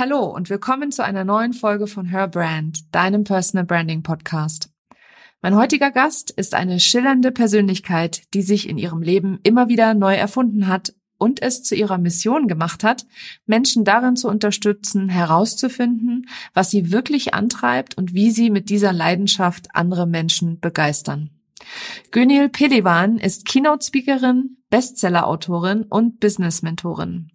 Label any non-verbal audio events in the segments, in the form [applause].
Hallo und willkommen zu einer neuen Folge von Her Brand, deinem Personal Branding Podcast. Mein heutiger Gast ist eine schillernde Persönlichkeit, die sich in ihrem Leben immer wieder neu erfunden hat und es zu ihrer Mission gemacht hat, Menschen darin zu unterstützen, herauszufinden, was sie wirklich antreibt und wie sie mit dieser Leidenschaft andere Menschen begeistern. Gönil Pelivan ist Keynote-Speakerin, Bestseller-Autorin und Business-Mentorin.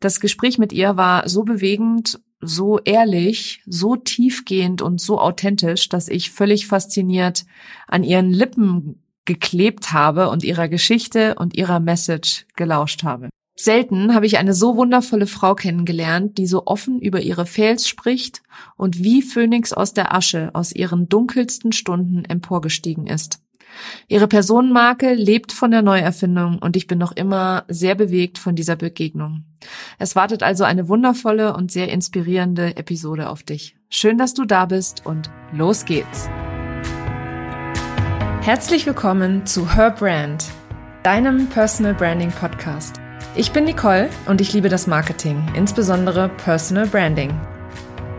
Das Gespräch mit ihr war so bewegend, so ehrlich, so tiefgehend und so authentisch, dass ich völlig fasziniert an ihren Lippen geklebt habe und ihrer Geschichte und ihrer Message gelauscht habe. Selten habe ich eine so wundervolle Frau kennengelernt, die so offen über ihre Fails spricht und wie Phönix aus der Asche aus ihren dunkelsten Stunden emporgestiegen ist. Ihre Personenmarke lebt von der Neuerfindung und ich bin noch immer sehr bewegt von dieser Begegnung. Es wartet also eine wundervolle und sehr inspirierende Episode auf dich. Schön, dass du da bist und los geht's. Herzlich willkommen zu Her Brand, deinem Personal Branding Podcast. Ich bin Nicole und ich liebe das Marketing, insbesondere Personal Branding.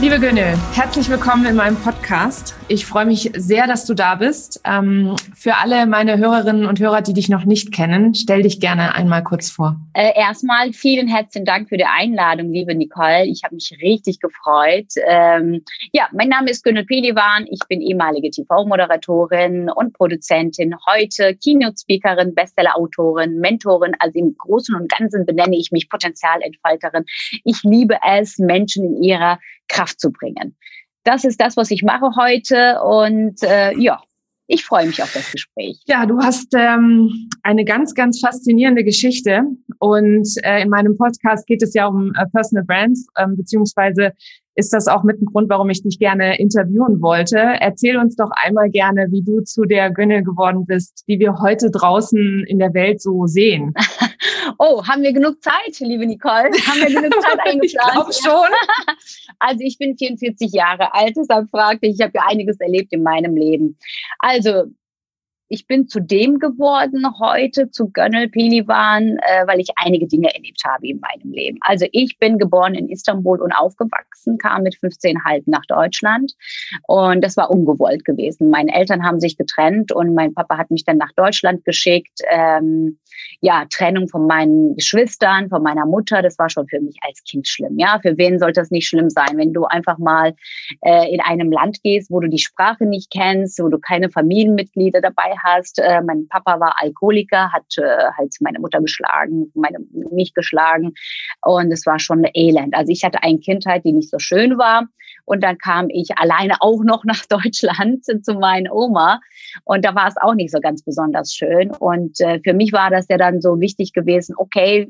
Liebe Gönne, herzlich willkommen in meinem Podcast. Ich freue mich sehr, dass du da bist. Ähm, für alle meine Hörerinnen und Hörer, die dich noch nicht kennen, stell dich gerne einmal kurz vor. Äh, erstmal vielen herzlichen Dank für die Einladung, liebe Nicole. Ich habe mich richtig gefreut. Ähm, ja, mein Name ist Gönne Pelivan. Ich bin ehemalige TV-Moderatorin und Produzentin. Heute Keynote-Speakerin, Bestseller-Autorin, Mentorin. Also im Großen und Ganzen benenne ich mich Potenzialentfalterin. Ich liebe es, Menschen in ihrer Kraft zu bringen. Das ist das, was ich mache heute und äh, ja, ich freue mich auf das Gespräch. Ja, du hast ähm, eine ganz, ganz faszinierende Geschichte und äh, in meinem Podcast geht es ja um äh, Personal Brands, ähm, beziehungsweise ist das auch mit dem Grund, warum ich dich gerne interviewen wollte. Erzähl uns doch einmal gerne, wie du zu der Gönne geworden bist, die wir heute draußen in der Welt so sehen. [laughs] Oh, haben wir genug Zeit, liebe Nicole? Haben wir genug Zeit [laughs] eingeplant? ich glaube schon. [laughs] Also ich bin 44 Jahre alt, deshalb fragte ich, ich habe ja einiges erlebt in meinem Leben. Also ich bin zu dem geworden heute, zu Gönnel Pelivan, äh, weil ich einige Dinge erlebt habe in meinem Leben. Also ich bin geboren in Istanbul und aufgewachsen, kam mit 15,5 nach Deutschland und das war ungewollt gewesen. Meine Eltern haben sich getrennt und mein Papa hat mich dann nach Deutschland geschickt. Ähm, ja, Trennung von meinen Geschwistern, von meiner Mutter, das war schon für mich als Kind schlimm. Ja, für wen sollte das nicht schlimm sein, wenn du einfach mal äh, in einem Land gehst, wo du die Sprache nicht kennst, wo du keine Familienmitglieder dabei hast. Äh, mein Papa war Alkoholiker, hat äh, halt meine Mutter geschlagen, meine mich geschlagen und es war schon elend. Also ich hatte eine Kindheit, die nicht so schön war und dann kam ich alleine auch noch nach [laughs] Deutschland zu meiner Oma und da war es auch nicht so ganz besonders schön und äh, für mich war das ja dann so wichtig gewesen, okay,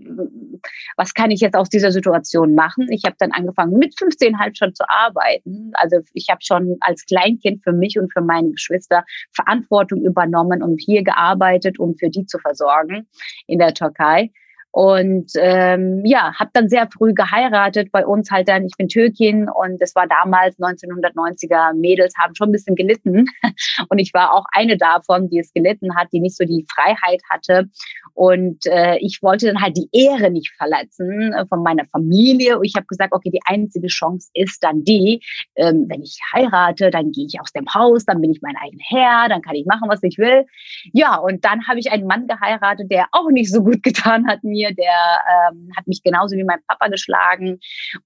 was kann ich jetzt aus dieser Situation machen? Ich habe dann angefangen, mit 15 halb schon zu arbeiten. Also ich habe schon als Kleinkind für mich und für meine Geschwister Verantwortung übernommen und hier gearbeitet, um für die zu versorgen in der Türkei. Und ähm, ja, habe dann sehr früh geheiratet. Bei uns halt dann, ich bin Türkin und es war damals 1990er, Mädels haben schon ein bisschen gelitten. [laughs] Und ich war auch eine davon, die es gelitten hat, die nicht so die Freiheit hatte. Und äh, ich wollte dann halt die Ehre nicht verletzen äh, von meiner Familie. Und ich habe gesagt, okay, die einzige Chance ist dann die, ähm, wenn ich heirate, dann gehe ich aus dem Haus, dann bin ich mein eigener Herr, dann kann ich machen, was ich will. Ja, und dann habe ich einen Mann geheiratet, der auch nicht so gut [laughs] getan hat mir mir, der ähm, hat mich genauso wie mein Papa geschlagen.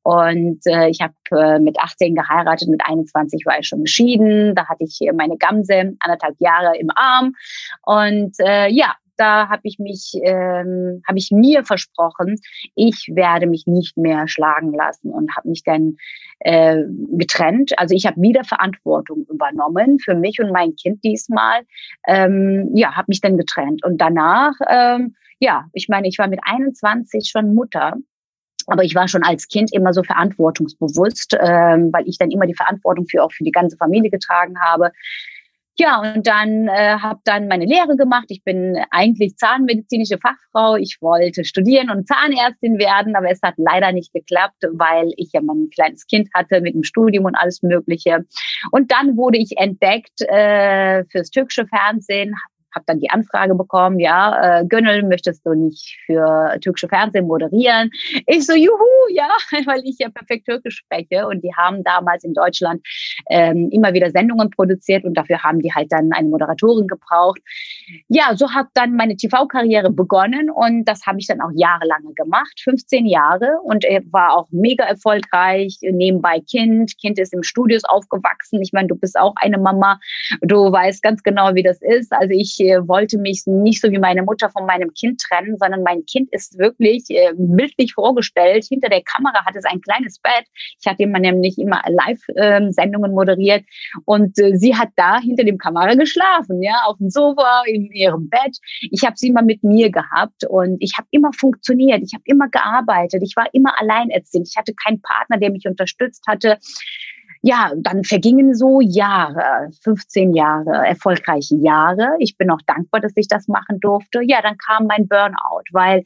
Und äh, ich habe äh, mit 18 geheiratet, mit 21 war ich schon geschieden. Da hatte ich meine Gamse anderthalb Jahre im Arm. Und äh, ja, da habe ich mich, ähm, habe ich mir versprochen, ich werde mich nicht mehr schlagen lassen und habe mich dann äh, getrennt. Also ich habe wieder Verantwortung übernommen für mich und mein Kind diesmal. Ähm, ja, habe mich dann getrennt und danach ähm, ja, ich meine, ich war mit 21 schon Mutter. Aber ich war schon als Kind immer so verantwortungsbewusst, ähm, weil ich dann immer die Verantwortung für auch für die ganze Familie getragen habe. Ja, und dann äh, habe dann meine Lehre gemacht. Ich bin eigentlich zahnmedizinische Fachfrau. Ich wollte studieren und Zahnärztin werden, aber es hat leider nicht geklappt, weil ich ja mein kleines Kind hatte mit dem Studium und alles Mögliche. Und dann wurde ich entdeckt äh, fürs türkische Fernsehen, habe dann die Anfrage bekommen, ja, äh, Gönnel, möchtest du nicht für türkische Fernsehen moderieren? Ich so, juhu, ja, [laughs] weil ich ja perfekt Türkisch spreche und die haben damals in Deutschland ähm, immer wieder Sendungen produziert und dafür haben die halt dann eine Moderatorin gebraucht. Ja, so hat dann meine TV-Karriere begonnen und das habe ich dann auch jahrelang gemacht, 15 Jahre und war auch mega erfolgreich, nebenbei Kind, Kind ist im Studios aufgewachsen. Ich meine, du bist auch eine Mama, du weißt ganz genau, wie das ist. Also ich äh, wollte mich nicht so wie meine Mutter von meinem Kind trennen, sondern mein Kind ist wirklich äh, bildlich vorgestellt. Hinter der Kamera hat es ein kleines Bett. Ich hatte immer nämlich immer Live-Sendungen ähm, moderiert und äh, sie hat da hinter dem Kamera geschlafen, ja, auf dem Sofa, in ihrem Bett. Ich habe sie immer mit mir gehabt und ich habe immer funktioniert. Ich habe immer gearbeitet. Ich war immer alleinerziehend. Ich hatte keinen Partner, der mich unterstützt hatte ja, dann vergingen so Jahre, 15 Jahre, erfolgreiche Jahre. Ich bin auch dankbar, dass ich das machen durfte. Ja, dann kam mein Burnout, weil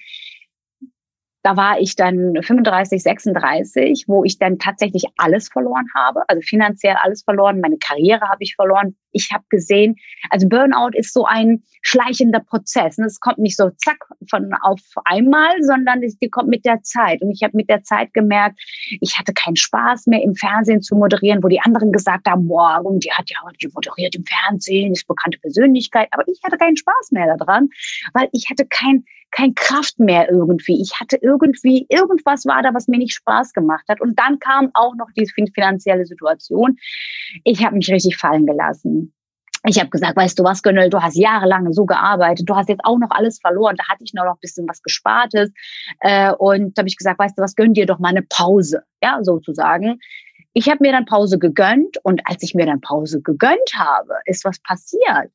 da war ich dann 35, 36, wo ich dann tatsächlich alles verloren habe, also finanziell alles verloren, meine Karriere habe ich verloren. Ich habe gesehen, also Burnout ist so ein schleichender Prozess. Es kommt nicht so zack von auf einmal, sondern es kommt mit der Zeit. Und ich habe mit der Zeit gemerkt, ich hatte keinen Spaß mehr im Fernsehen zu moderieren, wo die anderen gesagt haben, und die hat ja, die moderiert im Fernsehen, ist bekannte Persönlichkeit, aber ich hatte keinen Spaß mehr daran, weil ich hatte kein kein Kraft mehr irgendwie. Ich hatte irgendwie, irgendwas war da, was mir nicht Spaß gemacht hat. Und dann kam auch noch die finanzielle Situation. Ich habe mich richtig fallen gelassen. Ich habe gesagt, weißt du was, Gönnel, du hast jahrelang so gearbeitet, du hast jetzt auch noch alles verloren, da hatte ich noch ein bisschen was Gespartes. Äh, und da habe ich gesagt, weißt du was, gönn dir doch mal eine Pause, ja, sozusagen. Ich habe mir dann Pause gegönnt und als ich mir dann Pause gegönnt habe, ist was passiert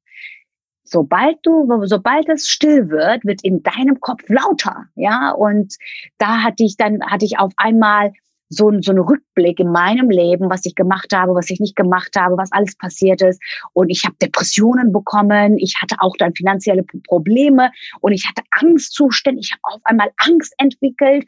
sobald du, sobald es still wird, wird in deinem Kopf lauter, ja. Und da hatte ich dann, hatte ich auf einmal so, so einen Rückblick in meinem Leben, was ich gemacht habe, was ich nicht gemacht habe, was alles passiert ist. Und ich habe Depressionen bekommen. Ich hatte auch dann finanzielle Probleme und ich hatte Angstzustände. Ich habe auf einmal Angst entwickelt,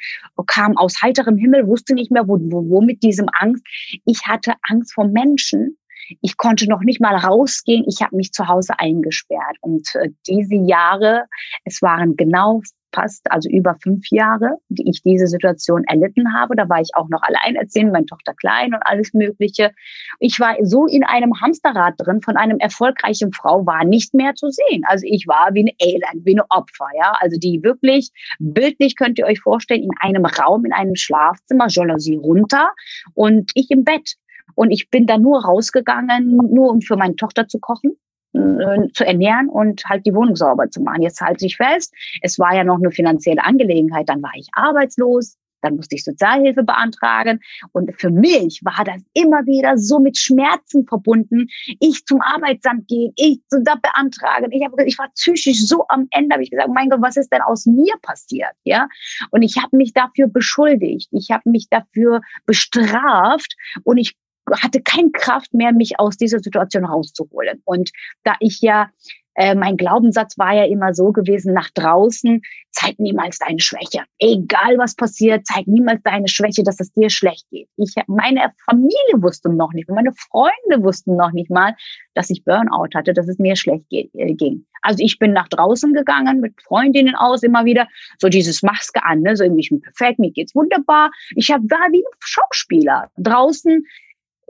kam aus heiterem Himmel, wusste nicht mehr, wo, wo, wo mit diesem Angst. Ich hatte Angst vor Menschen ich konnte noch nicht mal rausgehen. Ich habe mich zu Hause eingesperrt. Und äh, diese Jahre, es waren genau fast, also über fünf Jahre, die ich diese Situation erlitten habe. Da war ich auch noch alleinerziehend, meine Tochter klein und alles Mögliche. Ich war so in einem Hamsterrad drin von einem erfolgreichen Frau, war nicht mehr zu sehen. Also ich war wie ein Elend, wie ein Opfer, ja. Also die wirklich bildlich könnt ihr euch vorstellen, in einem Raum, in einem Schlafzimmer, Jalousie runter und ich im Bett. Und ich bin da nur rausgegangen, nur um für meine Tochter zu kochen, zu ernähren und halt die Wohnung sauber zu machen. Jetzt halte ich fest, es war ja noch eine finanzielle Angelegenheit. Dann war ich arbeitslos, dann musste ich Sozialhilfe beantragen. Und für mich war das immer wieder so mit Schmerzen verbunden. Ich zum Arbeitsamt gehen, ich zu da beantragen. Ich, habe, ich war psychisch so am Ende, habe ich gesagt, mein Gott, was ist denn aus mir passiert? Ja? Und ich habe mich dafür beschuldigt. Ich habe mich dafür bestraft und ich hatte keine Kraft mehr, mich aus dieser Situation rauszuholen. Und da ich ja, äh, mein Glaubenssatz war ja immer so gewesen, nach draußen, zeig niemals deine Schwäche. Egal was passiert, zeig niemals deine Schwäche, dass es dir schlecht geht. Ich, meine Familie wusste noch nicht, meine Freunde wussten noch nicht mal, dass ich Burnout hatte, dass es mir schlecht äh, ging. Also ich bin nach draußen gegangen mit Freundinnen aus immer wieder, so dieses Maske an, ne? so irgendwie ich bin perfekt, mir geht's wunderbar. Ich hab, war wie ein Schauspieler draußen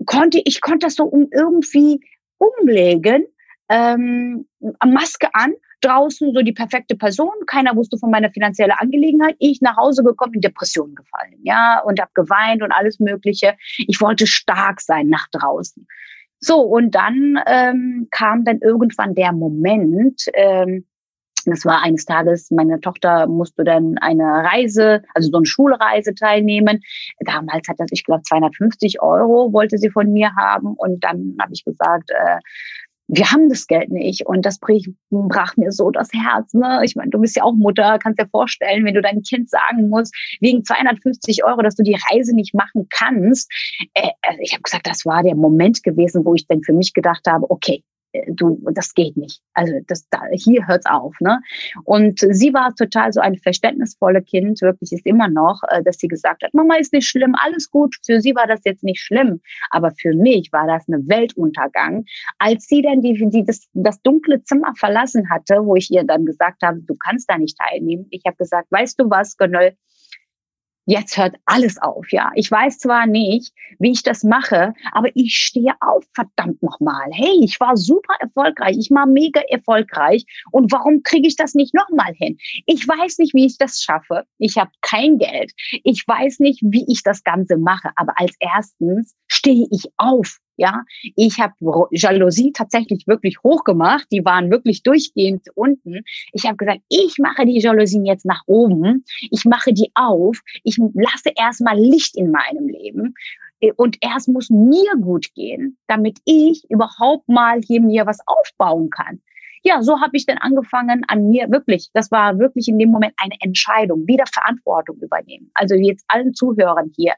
konnte ich konnte das so um irgendwie umlegen, ähm, Maske an, draußen so die perfekte Person, keiner wusste von meiner finanziellen Angelegenheit. Ich nach Hause gekommen, in Depressionen gefallen, ja, und habe geweint und alles Mögliche. Ich wollte stark sein nach draußen. So, und dann ähm, kam dann irgendwann der Moment, ähm, das war eines Tages, meine Tochter musste dann eine Reise, also so eine Schulreise teilnehmen. Damals hat das, ich glaube, 250 Euro wollte sie von mir haben. Und dann habe ich gesagt, äh, wir haben das Geld nicht. Und das brach mir so das Herz. Ne? Ich meine, du bist ja auch Mutter, kannst dir vorstellen, wenn du deinem Kind sagen musst, wegen 250 Euro, dass du die Reise nicht machen kannst. Äh, also ich habe gesagt, das war der Moment gewesen, wo ich dann für mich gedacht habe, okay, äh, du, das geht nicht. Also das, da, hier hört's auf, ne? Und sie war total so ein verständnisvolle Kind, wirklich ist immer noch, äh, dass sie gesagt hat, Mama ist nicht schlimm, alles gut. Für sie war das jetzt nicht schlimm, aber für mich war das eine Weltuntergang. Als sie dann die, die das, das dunkle Zimmer verlassen hatte, wo ich ihr dann gesagt habe, du kannst da nicht teilnehmen. Ich habe gesagt, weißt du was, Gönnel, jetzt hört alles auf, ja. Ich weiß zwar nicht, wie ich das mache, aber ich stehe auf, verdammt nochmal. Hey, ich war super erfolgreich, ich war mega erfolgreich und warum kriege ich das nicht nochmal hin? Ich weiß nicht, wie ich das schaffe. Ich habe kein Geld. Ich weiß nicht, wie ich das Ganze mache, aber als erstens stehe ich auf ja, ich habe Jalousie tatsächlich wirklich hochgemacht. Die waren wirklich durchgehend unten. Ich habe gesagt, ich mache die Jalousien jetzt nach oben. Ich mache die auf. Ich lasse erstmal Licht in meinem Leben. Und erst muss mir gut gehen, damit ich überhaupt mal hier mir was aufbauen kann ja, so habe ich dann angefangen an mir wirklich, das war wirklich in dem Moment eine Entscheidung, wieder Verantwortung übernehmen. Also jetzt allen Zuhörern hier,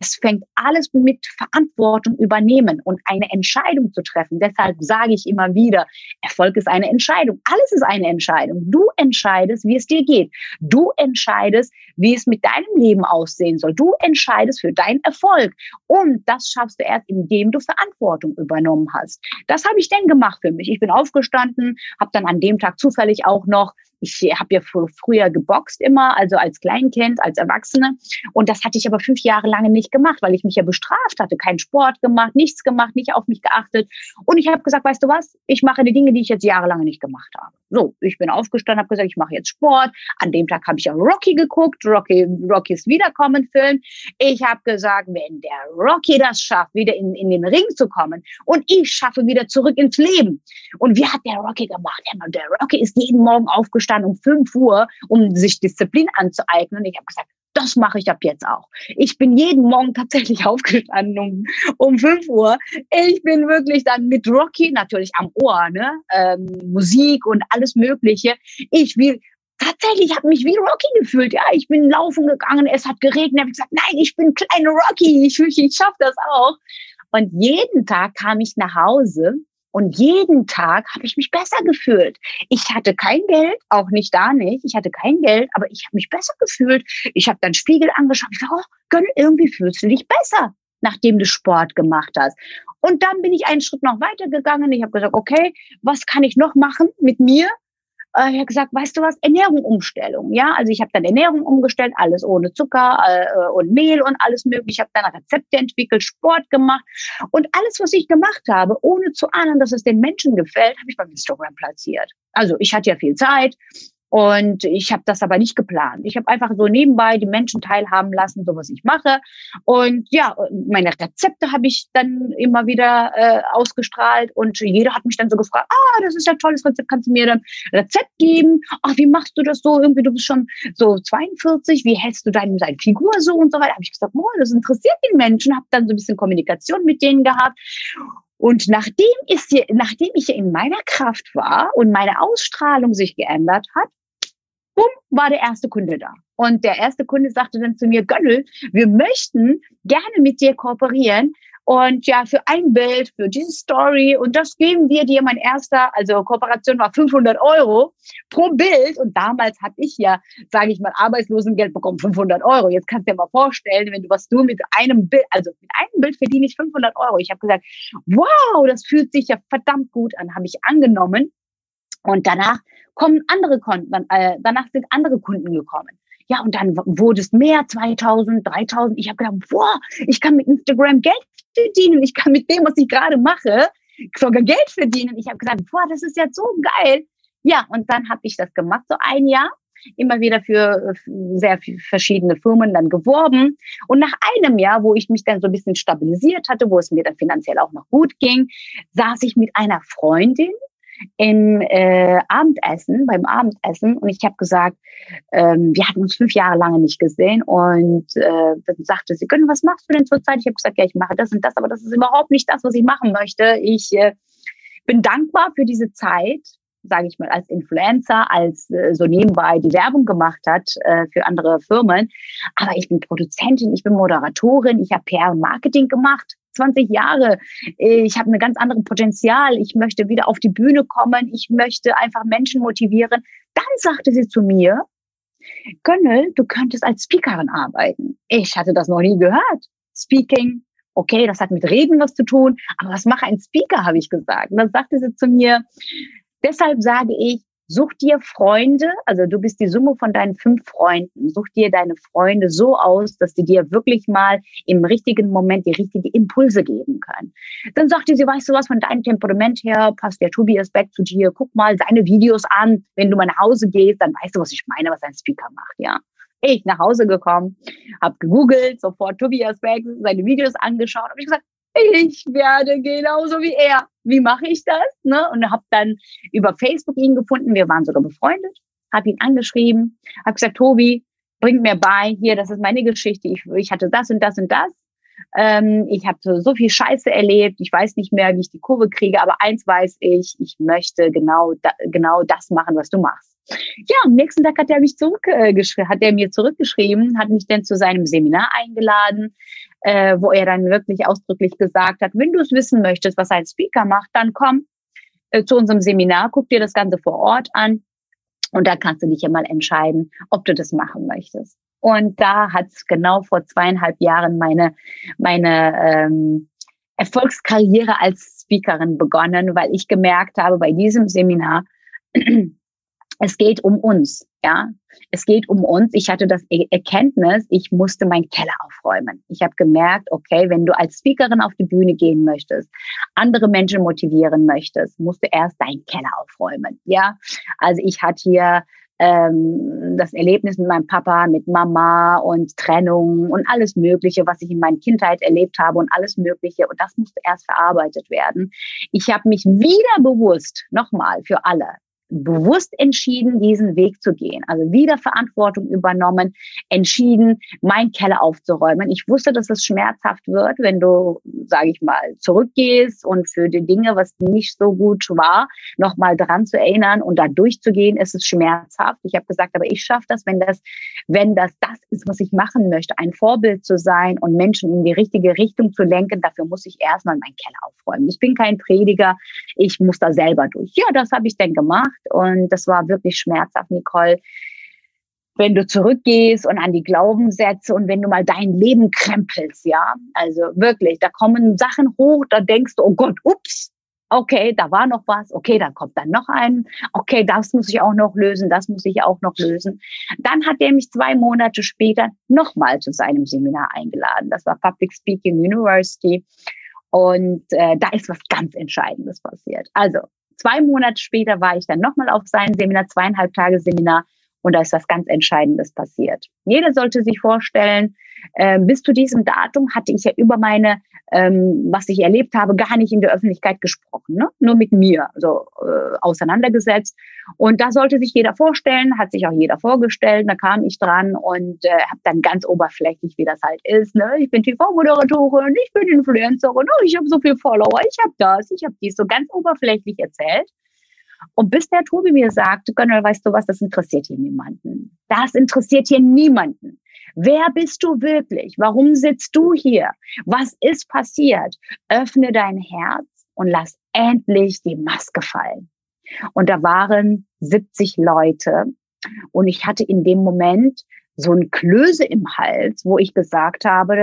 es fängt alles mit Verantwortung übernehmen und eine Entscheidung zu treffen. Deshalb sage ich immer wieder, Erfolg ist eine Entscheidung. Alles ist eine Entscheidung. Du entscheidest, wie es dir geht. Du entscheidest, wie es mit deinem Leben aussehen soll. Du entscheidest für deinen Erfolg. Und das schaffst du erst, indem du Verantwortung übernommen hast. Das habe ich denn gemacht für mich. Ich bin aufgestanden, habe dann an dem Tag zufällig auch noch ich habe ja früher geboxt immer, also als Kleinkind, als Erwachsene. Und das hatte ich aber fünf Jahre lange nicht gemacht, weil ich mich ja bestraft hatte, keinen Sport gemacht, nichts gemacht, nicht auf mich geachtet. Und ich habe gesagt, weißt du was, ich mache die Dinge, die ich jetzt jahrelang nicht gemacht habe. So, ich bin aufgestanden, habe gesagt, ich mache jetzt Sport. An dem Tag habe ich auch Rocky geguckt, Rocky, Rockys Wiederkommen-Film. Ich habe gesagt, wenn der Rocky das schafft, wieder in, in den Ring zu kommen und ich schaffe wieder zurück ins Leben. Und wie hat der Rocky gemacht? Der Rocky ist jeden Morgen aufgestanden aufgestanden um 5 Uhr, um sich Disziplin anzueignen. Und ich habe gesagt, das mache ich ab jetzt auch. Ich bin jeden Morgen tatsächlich [laughs] aufgestanden um, um 5 Uhr. Ich bin wirklich dann mit Rocky natürlich am Ohr, ne? Ähm, Musik und alles Mögliche. Ich will tatsächlich habe mich wie Rocky gefühlt. Ja, ich bin laufen gegangen, es hat geregnet, habe gesagt, nein, ich bin kleine Rocky, ich, ich schaffe das auch. Und jeden Tag kam ich nach Hause und jeden Tag habe ich mich besser gefühlt. Ich hatte kein Geld, auch nicht da nicht. Ich hatte kein Geld, aber ich habe mich besser gefühlt. Ich habe dann Spiegel angeschaut. Ich dachte, oh, Gönn, irgendwie fühlst du dich besser, nachdem du Sport gemacht hast. Und dann bin ich einen Schritt noch weiter gegangen. Ich habe gesagt, okay, was kann ich noch machen mit mir? Äh, ich gesagt, weißt du was, Ernährung Umstellung. Ja, also ich habe dann Ernährung umgestellt, alles ohne Zucker äh, und Mehl und alles mögliche. Ich habe dann Rezepte entwickelt, Sport gemacht und alles, was ich gemacht habe, ohne zu ahnen, dass es den Menschen gefällt, habe ich beim Instagram platziert. Also ich hatte ja viel Zeit und ich habe das aber nicht geplant. Ich habe einfach so nebenbei die Menschen teilhaben lassen, so was ich mache. Und ja, meine Rezepte habe ich dann immer wieder äh, ausgestrahlt und jeder hat mich dann so gefragt, ah, das ist ja ein tolles Rezept, kannst du mir dann Rezept geben? Ach, wie machst du das so? Irgendwie, du bist schon so 42, wie hältst du deine, deine Figur so und so weiter? Habe ich gesagt, boah, das interessiert die Menschen, habe dann so ein bisschen Kommunikation mit denen gehabt. Und nachdem, ist hier, nachdem ich in meiner Kraft war und meine Ausstrahlung sich geändert hat, bumm, war der erste Kunde da. Und der erste Kunde sagte dann zu mir, Gönnel, wir möchten gerne mit dir kooperieren. Und ja, für ein Bild, für diese Story, und das geben wir dir, mein erster, also Kooperation war 500 Euro pro Bild. Und damals hatte ich ja, sage ich mal, Arbeitslosengeld bekommen, 500 Euro. Jetzt kannst du dir mal vorstellen, wenn du was du mit einem Bild, also mit einem Bild verdiene ich 500 Euro. Ich habe gesagt, wow, das fühlt sich ja verdammt gut an, habe ich angenommen. Und danach kommen andere Kunden, äh, danach sind andere Kunden gekommen. Ja, und dann wurde es mehr, 2000, 3000. Ich habe gedacht, boah, ich kann mit Instagram Geld verdienen. Ich kann mit dem, was ich gerade mache, sogar Geld verdienen. Ich habe gesagt, boah, das ist jetzt so geil. Ja, und dann habe ich das gemacht, so ein Jahr immer wieder für sehr verschiedene Firmen dann geworben. Und nach einem Jahr, wo ich mich dann so ein bisschen stabilisiert hatte, wo es mir dann finanziell auch noch gut ging, saß ich mit einer Freundin im äh, Abendessen, beim Abendessen und ich habe gesagt, ähm, wir hatten uns fünf Jahre lange nicht gesehen und äh, dann sagte sie, Gönn, was machst du denn zurzeit? Ich habe gesagt, ja, ich mache das und das, aber das ist überhaupt nicht das, was ich machen möchte. Ich äh, bin dankbar für diese Zeit, sage ich mal, als Influencer, als äh, so nebenbei die Werbung gemacht hat äh, für andere Firmen. Aber ich bin Produzentin, ich bin Moderatorin, ich habe PR und Marketing gemacht 20 Jahre. Ich habe eine ganz andere Potenzial. Ich möchte wieder auf die Bühne kommen. Ich möchte einfach Menschen motivieren. Dann sagte sie zu mir, Gönnel, du könntest als Speakerin arbeiten. Ich hatte das noch nie gehört. Speaking, okay, das hat mit Reden was zu tun, aber was macht ein Speaker, habe ich gesagt. Und dann sagte sie zu mir, deshalb sage ich, Such dir Freunde, also du bist die Summe von deinen fünf Freunden. Such dir deine Freunde so aus, dass die dir wirklich mal im richtigen Moment die richtigen Impulse geben können. Dann sagte sie, weißt du was, von deinem Temperament her passt der Tobias Beck zu dir. Guck mal seine Videos an. Wenn du mal nach Hause gehst, dann weißt du, was ich meine, was ein Speaker macht, ja. Ich nach Hause gekommen, habe gegoogelt, sofort Tobias Beck, seine Videos angeschaut, habe ich gesagt, ich werde genauso wie er. Wie mache ich das? Ne? Und habe dann über Facebook ihn gefunden. Wir waren sogar befreundet. Habe ihn angeschrieben, habe gesagt, Tobi, bring mir bei, hier, das ist meine Geschichte. Ich, ich hatte das und das und das. Ähm, ich habe so, so viel Scheiße erlebt. Ich weiß nicht mehr, wie ich die Kurve kriege, aber eins weiß ich, ich möchte genau, da, genau das machen, was du machst. Ja, am nächsten Tag hat er mich zurückgeschrieben, äh, hat er mir zurückgeschrieben, hat mich dann zu seinem Seminar eingeladen, äh, wo er dann wirklich ausdrücklich gesagt hat, wenn du es wissen möchtest, was ein Speaker macht, dann komm äh, zu unserem Seminar, guck dir das Ganze vor Ort an und da kannst du dich ja mal entscheiden, ob du das machen möchtest. Und da hat es genau vor zweieinhalb Jahren meine, meine ähm, Erfolgskarriere als Speakerin begonnen, weil ich gemerkt habe, bei diesem Seminar, es geht um uns, ja. Es geht um uns. Ich hatte das Erkenntnis, ich musste meinen Keller aufräumen. Ich habe gemerkt, okay, wenn du als Speakerin auf die Bühne gehen möchtest, andere Menschen motivieren möchtest, musst du erst deinen Keller aufräumen, ja. Also ich hatte hier ähm, das Erlebnis mit meinem Papa, mit Mama und Trennung und alles Mögliche, was ich in meiner Kindheit erlebt habe und alles Mögliche. Und das musste erst verarbeitet werden. Ich habe mich wieder bewusst, nochmal für alle, bewusst entschieden, diesen Weg zu gehen. Also wieder Verantwortung übernommen, entschieden, mein Keller aufzuräumen. Ich wusste, dass es schmerzhaft wird, wenn du, sage ich mal, zurückgehst und für die Dinge, was nicht so gut war, nochmal dran zu erinnern und da durchzugehen, ist es schmerzhaft. Ich habe gesagt, aber ich schaffe das, wenn das, wenn das das ist, was ich machen möchte, ein Vorbild zu sein und Menschen in die richtige Richtung zu lenken. Dafür muss ich erstmal meinen Keller aufräumen. Ich bin kein Prediger, ich muss da selber durch. Ja, das habe ich dann gemacht und das war wirklich schmerzhaft, Nicole. Wenn du zurückgehst und an die Glaubenssätze und wenn du mal dein Leben krempelst, ja, also wirklich, da kommen Sachen hoch, da denkst du, oh Gott, ups, okay, da war noch was, okay, dann kommt dann noch ein, okay, das muss ich auch noch lösen, das muss ich auch noch lösen. Dann hat er mich zwei Monate später nochmal zu seinem Seminar eingeladen. Das war Public Speaking University. Und äh, da ist was ganz Entscheidendes passiert. Also zwei Monate später war ich dann nochmal auf seinem Seminar, zweieinhalb Tage Seminar, und da ist was ganz Entscheidendes passiert. Jeder sollte sich vorstellen, äh, bis zu diesem Datum hatte ich ja über meine, ähm, was ich erlebt habe, gar nicht in der Öffentlichkeit gesprochen, ne? nur mit mir also, äh, auseinandergesetzt. Und da sollte sich jeder vorstellen, hat sich auch jeder vorgestellt. Da kam ich dran und äh, habe dann ganz oberflächlich, wie das halt ist. Ne? Ich bin TV-Moderatorin, ich bin Influencerin, oh, ich habe so viel Follower, ich habe das, ich habe dies, so ganz oberflächlich erzählt. Und bis der Tobi mir sagte, Gönnel, weißt du was, das interessiert hier niemanden. Das interessiert hier niemanden. Wer bist du wirklich? Warum sitzt du hier? Was ist passiert? Öffne dein Herz und lass endlich die Maske fallen. Und da waren 70 Leute und ich hatte in dem Moment so ein Klöse im Hals, wo ich gesagt habe,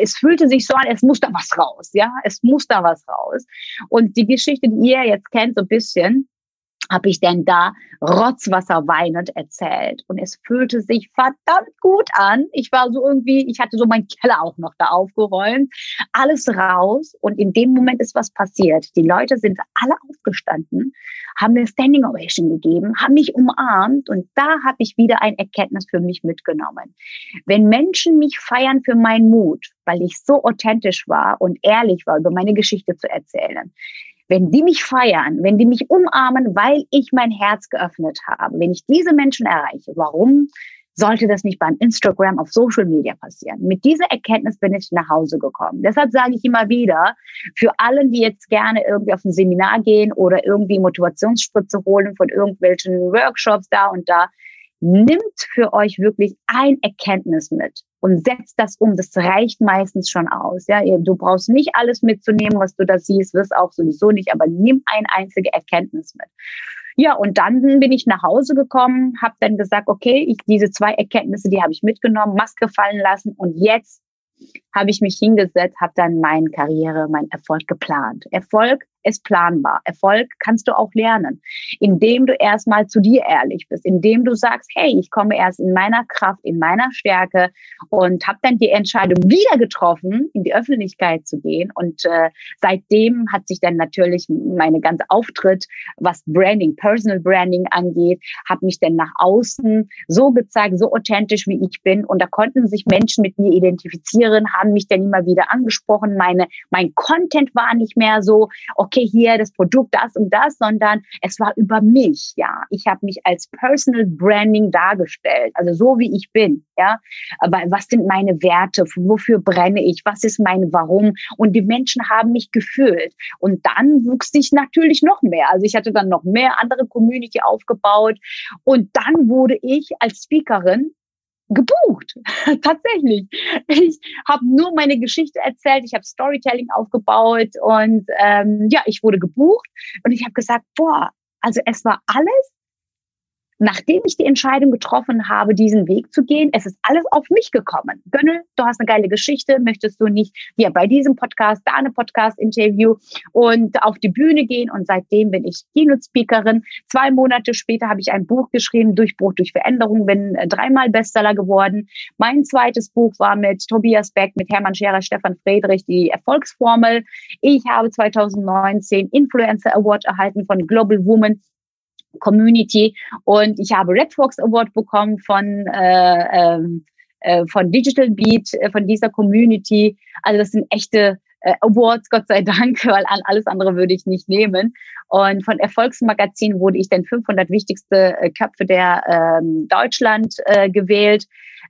es fühlte sich so an, es muss da was raus, ja, es muss da was raus. Und die Geschichte, die ihr jetzt kennt, so ein bisschen, habe ich denn da Rotzwasser weinend erzählt. Und es fühlte sich verdammt gut an. Ich war so irgendwie, ich hatte so meinen Keller auch noch da aufgeräumt, alles raus. Und in dem Moment ist was passiert. Die Leute sind alle aufgestanden, haben mir Standing Ovation gegeben, haben mich umarmt. Und da habe ich wieder ein Erkenntnis für mich mitgenommen. Wenn Menschen mich feiern für meinen Mut, weil ich so authentisch war und ehrlich war, über meine Geschichte zu erzählen, wenn die mich feiern, wenn die mich umarmen, weil ich mein Herz geöffnet habe, wenn ich diese Menschen erreiche, warum sollte das nicht beim Instagram auf Social Media passieren? Mit dieser Erkenntnis bin ich nach Hause gekommen. Deshalb sage ich immer wieder, für alle, die jetzt gerne irgendwie auf ein Seminar gehen oder irgendwie Motivationsspritze holen von irgendwelchen Workshops da und da, nimmt für euch wirklich ein Erkenntnis mit. Und setz das um. Das reicht meistens schon aus. Ja, du brauchst nicht alles mitzunehmen, was du da siehst, wirst auch sowieso nicht, aber nimm eine einzige Erkenntnis mit. Ja, und dann bin ich nach Hause gekommen, habe dann gesagt, okay, ich, diese zwei Erkenntnisse, die habe ich mitgenommen, Maske fallen lassen und jetzt habe ich mich hingesetzt, habe dann meine Karriere, mein Erfolg geplant. Erfolg ist planbar. Erfolg kannst du auch lernen, indem du erstmal zu dir ehrlich bist, indem du sagst, hey, ich komme erst in meiner Kraft, in meiner Stärke und habe dann die Entscheidung wieder getroffen, in die Öffentlichkeit zu gehen. Und äh, seitdem hat sich dann natürlich meine ganze Auftritt, was Branding, Personal Branding angeht, habe mich dann nach außen so gezeigt, so authentisch wie ich bin. Und da konnten sich Menschen mit mir identifizieren, haben mich dann immer wieder angesprochen. Meine, mein Content war nicht mehr so, okay, okay, hier das Produkt, das und das, sondern es war über mich, ja. Ich habe mich als Personal Branding dargestellt, also so wie ich bin, ja. Aber was sind meine Werte? Wofür brenne ich? Was ist mein Warum? Und die Menschen haben mich gefühlt. Und dann wuchs ich natürlich noch mehr. Also ich hatte dann noch mehr andere Community aufgebaut. Und dann wurde ich als Speakerin gebucht. [laughs] Tatsächlich. Ich habe nur meine Geschichte erzählt, ich habe Storytelling aufgebaut und ähm, ja, ich wurde gebucht und ich habe gesagt, boah, also es war alles nachdem ich die Entscheidung getroffen habe, diesen Weg zu gehen, es ist alles auf mich gekommen. Gönnel, du hast eine geile Geschichte, möchtest du nicht hier bei diesem Podcast, da eine Podcast-Interview und auf die Bühne gehen und seitdem bin ich Keynote-Speakerin. Zwei Monate später habe ich ein Buch geschrieben, Durchbruch durch Veränderung, bin äh, dreimal Bestseller geworden. Mein zweites Buch war mit Tobias Beck, mit Hermann Scherer, Stefan Friedrich, die Erfolgsformel. Ich habe 2019 Influencer Award erhalten von Global Woman Community und ich habe Red Fox Award bekommen von äh, ähm, äh, von Digital Beat, äh, von dieser Community. Also das sind echte äh, Awards, Gott sei Dank, [laughs] weil alles andere würde ich nicht nehmen. Und von Erfolgsmagazin wurde ich dann 500 wichtigste äh, Köpfe der ähm, Deutschland äh, gewählt.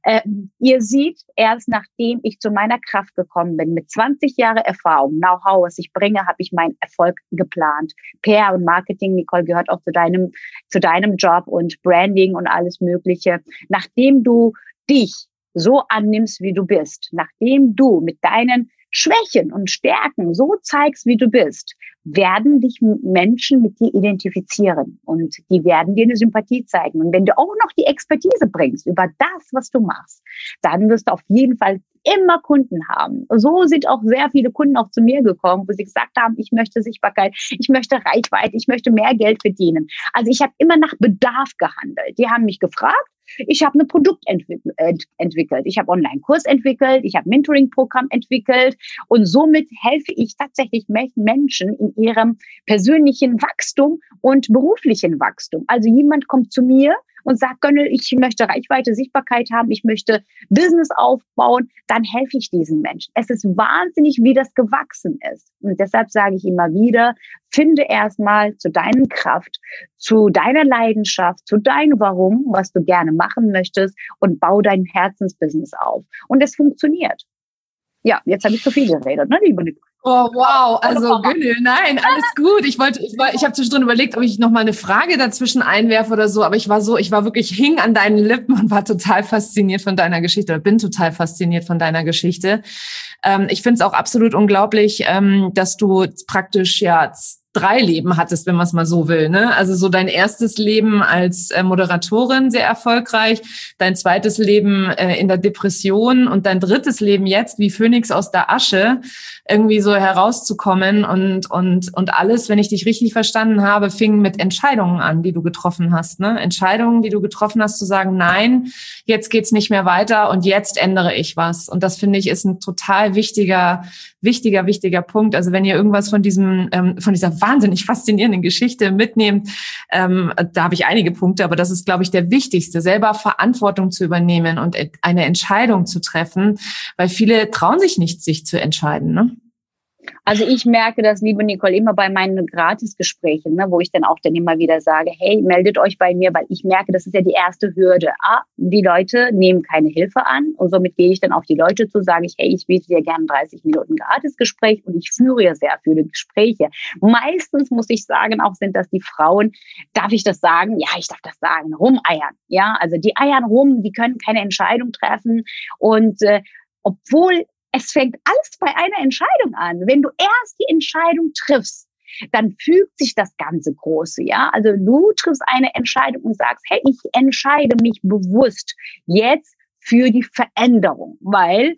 Äh, ihr seht, erst nachdem ich zu meiner Kraft gekommen bin, mit 20 Jahre Erfahrung, Know-how, was ich bringe, habe ich meinen Erfolg geplant. PR und Marketing, Nicole, gehört auch zu deinem, zu deinem Job und Branding und alles Mögliche. Nachdem du dich so annimmst, wie du bist, nachdem du mit deinen Schwächen und Stärken so zeigst, wie du bist, werden dich Menschen mit dir identifizieren und die werden dir eine Sympathie zeigen. Und wenn du auch noch die Expertise bringst über das, was du machst, dann wirst du auf jeden Fall immer Kunden haben. So sind auch sehr viele Kunden auch zu mir gekommen, wo sie gesagt haben, ich möchte Sichtbarkeit, ich möchte Reichweite, ich möchte mehr Geld verdienen. Also ich habe immer nach Bedarf gehandelt. Die haben mich gefragt, ich habe ein Produkt entwickelt, ich habe Online-Kurs entwickelt, ich habe Mentoring-Programm entwickelt und somit helfe ich tatsächlich Menschen in ihrem persönlichen Wachstum und beruflichen Wachstum. Also jemand kommt zu mir und sagt, Gönnel, ich möchte Reichweite, Sichtbarkeit haben, ich möchte Business aufbauen, dann helfe ich diesen Menschen. Es ist wahnsinnig, wie das gewachsen ist. Und deshalb sage ich immer wieder, finde erstmal zu deinen Kraft, zu deiner Leidenschaft, zu deinem Warum, was du gerne machen möchtest und bau dein Herzensbusiness auf. Und es funktioniert. Ja, jetzt habe ich zu viel geredet, ne, liebe Nicole. Oh, wow. Also, Günnel, nein, alles gut. Ich wollte, ich war, ich habe zwischendrin überlegt, ob ich noch mal eine Frage dazwischen einwerfe oder so, aber ich war so, ich war wirklich hing an deinen Lippen und war total fasziniert von deiner Geschichte oder bin total fasziniert von deiner Geschichte. Ähm, ich finde es auch absolut unglaublich, ähm, dass du praktisch ja drei Leben hattest, wenn man es mal so will. Ne? Also so dein erstes Leben als äh, Moderatorin sehr erfolgreich, dein zweites Leben äh, in der Depression und dein drittes Leben jetzt wie Phönix aus der Asche irgendwie so herauszukommen und und und alles, wenn ich dich richtig verstanden habe, fing mit Entscheidungen an, die du getroffen hast. Ne? Entscheidungen, die du getroffen hast, zu sagen, nein, jetzt geht's nicht mehr weiter und jetzt ändere ich was. Und das finde ich ist ein total wichtiger wichtiger wichtiger Punkt. Also wenn ihr irgendwas von diesem ähm, von dieser wahnsinnig faszinierenden Geschichte mitnehmt. Ähm, da habe ich einige Punkte, aber das ist, glaube ich, der wichtigste, selber Verantwortung zu übernehmen und eine Entscheidung zu treffen, weil viele trauen sich nicht, sich zu entscheiden. Ne? Also ich merke das, liebe Nicole, immer bei meinen Gratisgesprächen, ne, wo ich dann auch dann immer wieder sage, hey, meldet euch bei mir, weil ich merke, das ist ja die erste Hürde. Ah, die Leute nehmen keine Hilfe an und somit gehe ich dann auf die Leute zu, sage ich, hey, ich biete dir gerne 30 Minuten Gratisgespräch und ich führe ja sehr viele Gespräche. Meistens muss ich sagen, auch sind das die Frauen, darf ich das sagen? Ja, ich darf das sagen, rumeiern. Ja, also die eiern rum, die können keine Entscheidung treffen und äh, obwohl es fängt alles bei einer Entscheidung an. Wenn du erst die Entscheidung triffst, dann fügt sich das ganze Große, ja. Also du triffst eine Entscheidung und sagst, hey, ich entscheide mich bewusst jetzt für die Veränderung, weil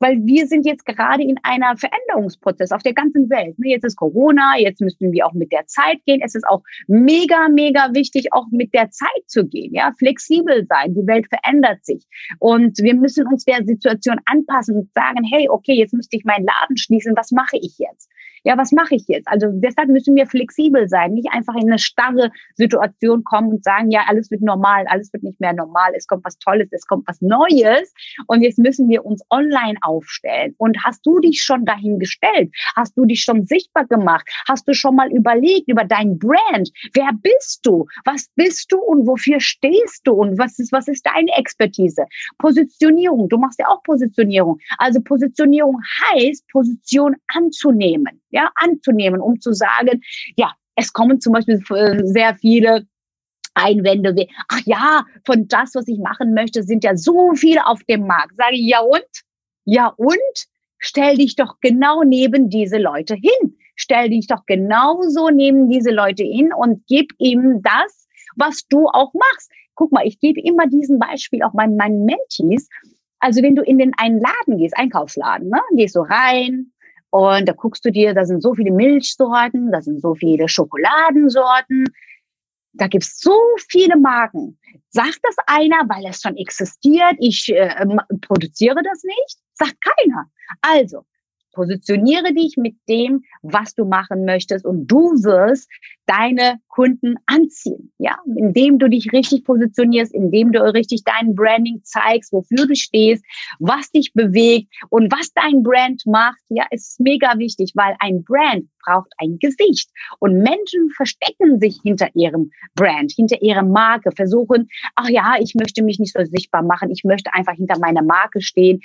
weil wir sind jetzt gerade in einer Veränderungsprozess auf der ganzen Welt. Ne, jetzt ist Corona, jetzt müssen wir auch mit der Zeit gehen. Es ist auch mega, mega wichtig, auch mit der Zeit zu gehen, ja, flexibel sein. Die Welt verändert sich und wir müssen uns der Situation anpassen und sagen, hey, okay, jetzt müsste ich meinen Laden schließen. Was mache ich jetzt? Ja, was mache ich jetzt? Also deshalb müssen wir flexibel sein, nicht einfach in eine starre Situation kommen und sagen, ja, alles wird normal, alles wird nicht mehr normal, es kommt was Tolles, es kommt was Neues und jetzt müssen wir uns online aufstellen. Und hast du dich schon dahin gestellt? Hast du dich schon sichtbar gemacht? Hast du schon mal überlegt über dein Brand? Wer bist du? Was bist du und wofür stehst du? Und was ist, was ist deine Expertise? Positionierung. Du machst ja auch Positionierung. Also Positionierung heißt, Position anzunehmen ja, anzunehmen, um zu sagen, ja, es kommen zum Beispiel äh, sehr viele Einwände wie, ach ja, von das, was ich machen möchte, sind ja so viele auf dem Markt. Sage ich, ja und? Ja und? Stell dich doch genau neben diese Leute hin. Stell dich doch genauso neben diese Leute hin und gib ihm das, was du auch machst. Guck mal, ich gebe immer diesen Beispiel auch meinen, meinen Mentees. Also wenn du in den einen Laden gehst, Einkaufsladen, ne, gehst du rein, und da guckst du dir, da sind so viele Milchsorten, da sind so viele Schokoladensorten, da gibt's so viele Marken. Sagt das einer, weil es schon existiert, ich äh, produziere das nicht? Sagt keiner. Also, Positioniere dich mit dem, was du machen möchtest und du wirst deine Kunden anziehen, ja, indem du dich richtig positionierst, indem du richtig dein Branding zeigst, wofür du stehst, was dich bewegt und was dein Brand macht, ja, ist mega wichtig, weil ein Brand braucht ein Gesicht und Menschen verstecken sich hinter ihrem Brand, hinter ihrer Marke, versuchen, ach ja, ich möchte mich nicht so sichtbar machen, ich möchte einfach hinter meiner Marke stehen.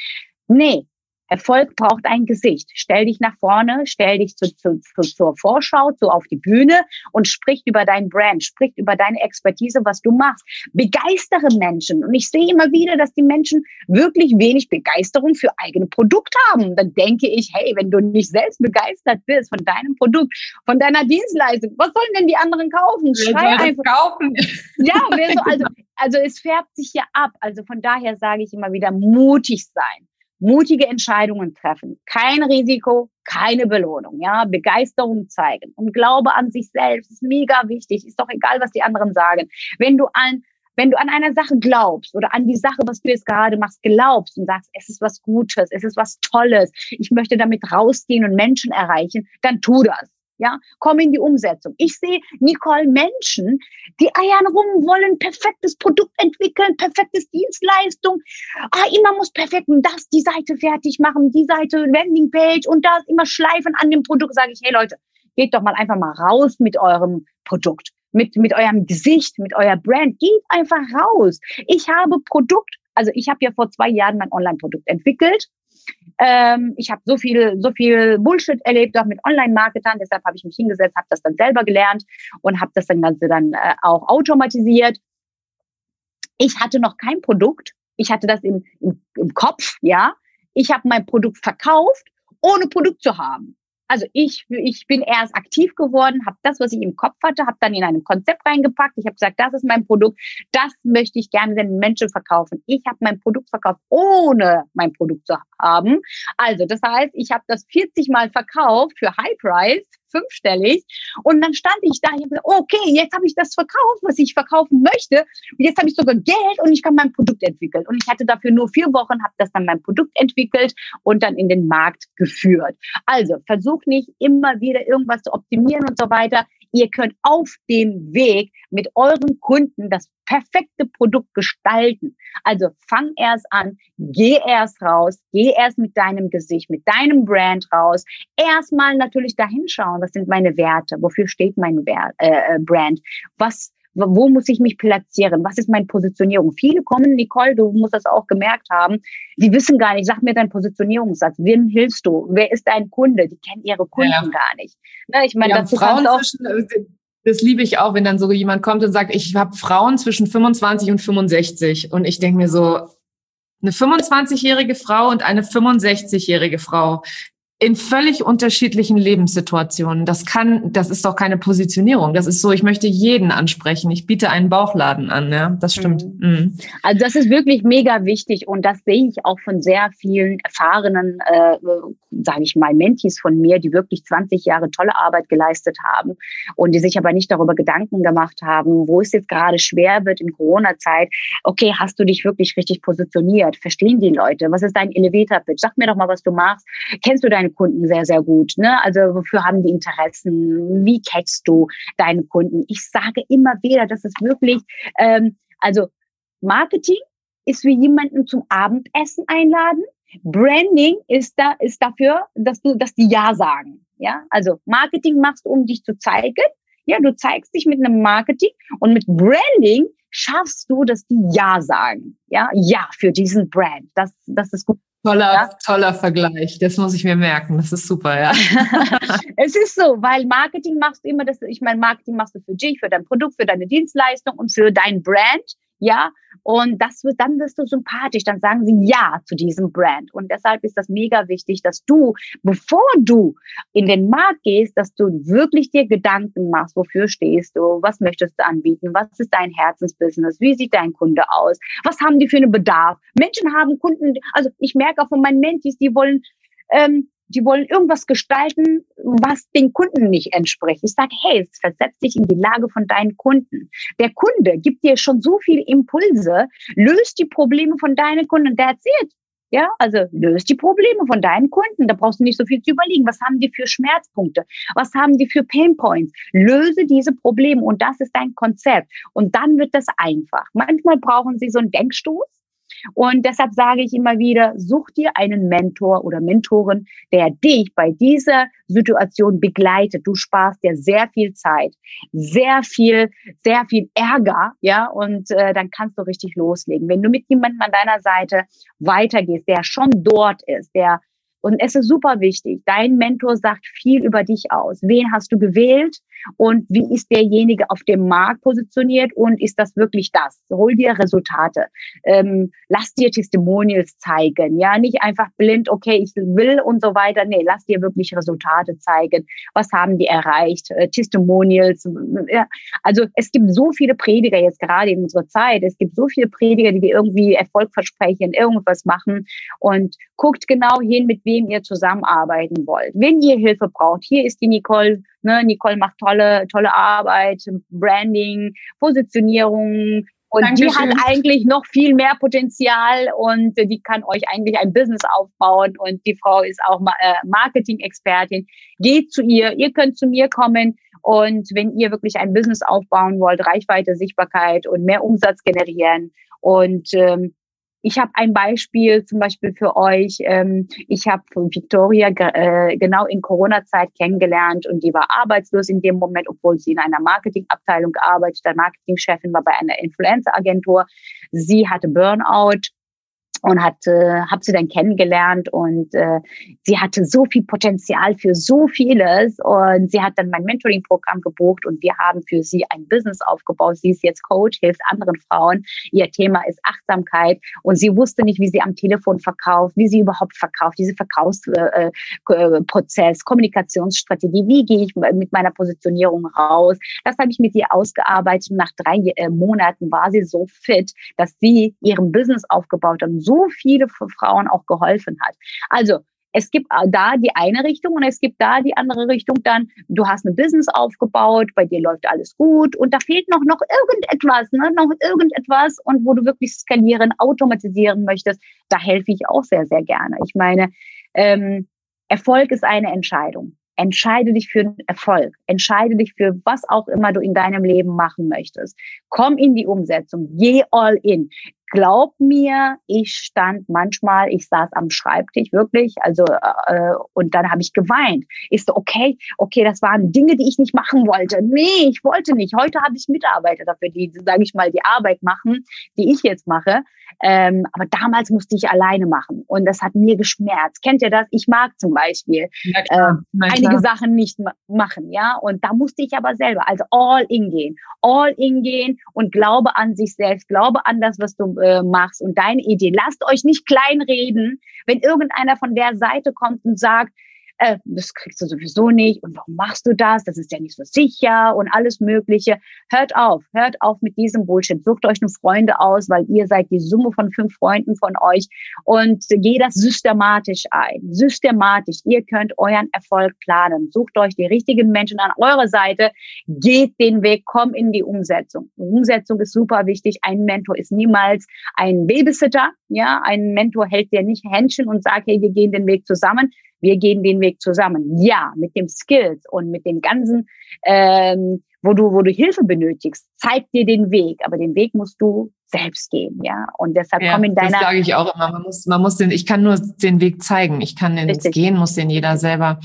Nee, Erfolg braucht ein Gesicht. Stell dich nach vorne, stell dich zu, zu, zu, zur Vorschau, zu auf die Bühne und sprich über dein Brand, sprich über deine Expertise, was du machst. Begeistere Menschen. Und ich sehe immer wieder, dass die Menschen wirklich wenig Begeisterung für eigene Produkte haben. Dann denke ich, hey, wenn du nicht selbst begeistert bist von deinem Produkt, von deiner Dienstleistung, was sollen denn die anderen kaufen? Schrei einfach. kaufen. Ja, also, also es färbt sich ja ab. Also von daher sage ich immer wieder, mutig sein mutige Entscheidungen treffen, kein Risiko, keine Belohnung, ja, Begeisterung zeigen und Glaube an sich selbst ist mega wichtig, ist doch egal, was die anderen sagen. Wenn du an wenn du an einer Sache glaubst oder an die Sache, was du jetzt gerade machst, glaubst und sagst, es ist was Gutes, es ist was Tolles, ich möchte damit rausgehen und Menschen erreichen, dann tu das. Ja, komm in die Umsetzung. Ich sehe Nicole Menschen, die eiern rum, wollen perfektes Produkt entwickeln, perfektes Dienstleistung. Ah, immer muss perfekt und das, die Seite fertig machen, die Seite, Landingpage und das immer schleifen an dem Produkt. Sage ich, hey Leute, geht doch mal einfach mal raus mit eurem Produkt, mit, mit eurem Gesicht, mit euer Brand. Geht einfach raus. Ich habe Produkt, also ich habe ja vor zwei Jahren mein Online-Produkt entwickelt ähm, ich habe so viel, so viel Bullshit erlebt, auch mit Online-Marketern. Deshalb habe ich mich hingesetzt, habe das dann selber gelernt und habe das dann Ganze dann äh, auch automatisiert. Ich hatte noch kein Produkt. Ich hatte das im, im, im Kopf, ja. Ich habe mein Produkt verkauft, ohne Produkt zu haben. Also ich, ich bin erst aktiv geworden, habe das, was ich im Kopf hatte, habe dann in einem Konzept reingepackt. Ich habe gesagt, das ist mein Produkt, das möchte ich gerne den Menschen verkaufen. Ich habe mein Produkt verkauft, ohne mein Produkt zu haben. Also das heißt, ich habe das 40 Mal verkauft für High Price fünfstellig. Und dann stand ich da, ich okay, jetzt habe ich das verkauft, was ich verkaufen möchte. Und jetzt habe ich sogar Geld und ich kann mein Produkt entwickeln. Und ich hatte dafür nur vier Wochen, habe das dann mein Produkt entwickelt und dann in den Markt geführt. Also versuch nicht immer wieder irgendwas zu optimieren und so weiter. Ihr könnt auf dem Weg mit euren Kunden das perfekte Produkt gestalten. Also fang erst an, geh erst raus, geh erst mit deinem Gesicht, mit deinem Brand raus. Erstmal natürlich dahin schauen, was sind meine Werte, wofür steht mein Wert, äh, äh Brand, was wo muss ich mich platzieren? Was ist meine Positionierung? Viele kommen, Nicole, du musst das auch gemerkt haben, die wissen gar nicht, sag mir deinen Positionierungssatz. Wem hilfst du? Wer ist dein Kunde? Die kennen ihre Kunden ja. gar nicht. Ne, ich meine, ja, dazu Frauen auch äh, das liebe ich auch, wenn dann so jemand kommt und sagt, ich habe Frauen zwischen 25 und 65 und ich denke mir so, eine 25-jährige Frau und eine 65-jährige Frau in völlig unterschiedlichen Lebenssituationen. Das kann, das ist doch keine Positionierung. Das ist so, ich möchte jeden ansprechen. Ich biete einen Bauchladen an, ja. Das stimmt. Mhm. Mhm. Also das ist wirklich mega wichtig und das sehe ich auch von sehr vielen erfahrenen, äh, sage ich mal, Mentis von mir, die wirklich 20 Jahre tolle Arbeit geleistet haben und die sich aber nicht darüber Gedanken gemacht haben, wo es jetzt gerade schwer wird in Corona-Zeit. Okay, hast du dich wirklich richtig positioniert? Verstehen die Leute? Was ist dein Elevator-Pitch? Sag mir doch mal, was du machst. Kennst du deine deine Kunden sehr, sehr gut. Ne? Also wofür haben die Interessen? Wie catchst du deine Kunden? Ich sage immer wieder, das ist wirklich, ähm, also Marketing ist wie jemanden zum Abendessen einladen. Branding ist da, ist dafür, dass du, dass die Ja sagen. Ja, also Marketing machst du, um dich zu zeigen. Ja, du zeigst dich mit einem Marketing und mit Branding schaffst du, dass die Ja sagen. Ja, ja für diesen Brand. Das, das ist gut. Toller, ja? toller Vergleich. Das muss ich mir merken. Das ist super, ja. [laughs] es ist so, weil Marketing machst du immer das, ich meine, Marketing machst du für dich, für dein Produkt, für deine Dienstleistung und für dein Brand ja, und das wird, dann wirst du sympathisch, dann sagen sie Ja zu diesem Brand. Und deshalb ist das mega wichtig, dass du, bevor du in den Markt gehst, dass du wirklich dir Gedanken machst, wofür stehst du, was möchtest du anbieten, was ist dein Herzensbusiness, wie sieht dein Kunde aus, was haben die für einen Bedarf. Menschen haben Kunden, also ich merke auch von meinen Mentis, die wollen ähm, die wollen irgendwas gestalten, was den Kunden nicht entspricht. Ich sage, hey, versetz dich in die Lage von deinen Kunden. Der Kunde gibt dir schon so viele Impulse, löst die Probleme von deinen Kunden, der erzählt. Ja, also löst die Probleme von deinen Kunden. Da brauchst du nicht so viel zu überlegen. Was haben die für Schmerzpunkte? Was haben die für Painpoints? Löse diese Probleme und das ist dein Konzept. Und dann wird das einfach. Manchmal brauchen sie so einen Denkstoß und deshalb sage ich immer wieder, such dir einen Mentor oder Mentorin, der dich bei dieser Situation begleitet. Du sparst dir sehr viel Zeit, sehr viel, sehr viel Ärger, ja, und äh, dann kannst du richtig loslegen. Wenn du mit jemandem an deiner Seite weitergehst, der schon dort ist, der und es ist super wichtig. Dein Mentor sagt viel über dich aus. Wen hast du gewählt? Und wie ist derjenige auf dem Markt positioniert? Und ist das wirklich das? Hol dir Resultate. Ähm, lass dir Testimonials zeigen. Ja, nicht einfach blind, okay, ich will und so weiter. Nee, lass dir wirklich Resultate zeigen. Was haben die erreicht? Äh, Testimonials. Ja. Also es gibt so viele Prediger jetzt gerade in unserer Zeit. Es gibt so viele Prediger, die irgendwie Erfolg versprechen, irgendwas machen. Und guckt genau hin, mit wem ihr zusammenarbeiten wollt. Wenn ihr Hilfe braucht, hier ist die Nicole. Ne? Nicole macht tolle, tolle Arbeit, Branding, Positionierung. Und Dankeschön. die hat eigentlich noch viel mehr Potenzial und die kann euch eigentlich ein Business aufbauen. Und die Frau ist auch äh, Marketing-Expertin. Geht zu ihr, ihr könnt zu mir kommen. Und wenn ihr wirklich ein Business aufbauen wollt, Reichweite, Sichtbarkeit und mehr Umsatz generieren und ähm, ich habe ein Beispiel zum Beispiel für euch. Ähm, ich habe Victoria äh, genau in Corona-Zeit kennengelernt und die war arbeitslos in dem Moment, obwohl sie in einer Marketingabteilung arbeitet. Der Marketingchefin war bei einer Influencer-Agentur. Sie hatte Burnout und hat, äh, habe sie dann kennengelernt und äh, sie hatte so viel Potenzial für so vieles und sie hat dann mein Mentoring-Programm gebucht und wir haben für sie ein Business aufgebaut. Sie ist jetzt Coach, hilft anderen Frauen. Ihr Thema ist Achtsamkeit und sie wusste nicht, wie sie am Telefon verkauft, wie sie überhaupt verkauft, diese Verkaufsprozess, äh, äh Kommunikationsstrategie, wie gehe ich mit meiner Positionierung raus. Das habe ich mit ihr ausgearbeitet und nach drei äh, Monaten war sie so fit, dass sie ihrem Business aufgebaut hat so viele Frauen auch geholfen hat. Also es gibt äh, da die eine Richtung und es gibt da die andere Richtung dann, du hast ein Business aufgebaut, bei dir läuft alles gut und da fehlt noch, noch irgendetwas, ne, noch irgendetwas und wo du wirklich skalieren, automatisieren möchtest, da helfe ich auch sehr, sehr gerne. Ich meine, ähm, Erfolg ist eine Entscheidung. Entscheide dich für den Erfolg. Entscheide dich für was auch immer du in deinem Leben machen möchtest. Komm in die Umsetzung. Geh all in. Glaub mir, ich stand manchmal, ich saß am Schreibtisch wirklich, also äh, und dann habe ich geweint. Ist so okay, okay, das waren Dinge, die ich nicht machen wollte. Nee, ich wollte nicht. Heute habe ich Mitarbeiter dafür, die, sage ich mal, die Arbeit machen, die ich jetzt mache. Ähm, aber damals musste ich alleine machen und das hat mir geschmerzt. Kennt ihr das? Ich mag zum Beispiel äh, einige Sachen nicht machen, ja. Und da musste ich aber selber, also all in gehen, all in gehen und glaube an sich selbst, glaube an das, was du äh, machst und deine Idee. Lasst euch nicht kleinreden, wenn irgendeiner von der Seite kommt und sagt, äh, das kriegst du sowieso nicht und warum machst du das? Das ist ja nicht so sicher und alles Mögliche. Hört auf, hört auf mit diesem Bullshit. Sucht euch eine Freunde aus, weil ihr seid die Summe von fünf Freunden von euch und geht das systematisch ein. Systematisch. Ihr könnt euren Erfolg planen. Sucht euch die richtigen Menschen an eurer Seite, geht den Weg, kommt in die Umsetzung. Umsetzung ist super wichtig. Ein Mentor ist niemals ein Babysitter. Ja, ein Mentor hält dir nicht Händchen und sagt, hey, wir gehen den Weg zusammen wir gehen den Weg zusammen. Ja, mit dem Skills und mit den ganzen, ähm, wo du, wo du Hilfe benötigst, zeig dir den Weg, aber den Weg musst du selbst gehen, ja. Und deshalb ja, komm in deiner. Das sage ich auch immer. Man muss, man muss den, ich kann nur den Weg zeigen. Ich kann den Richtig. gehen, muss den jeder selber.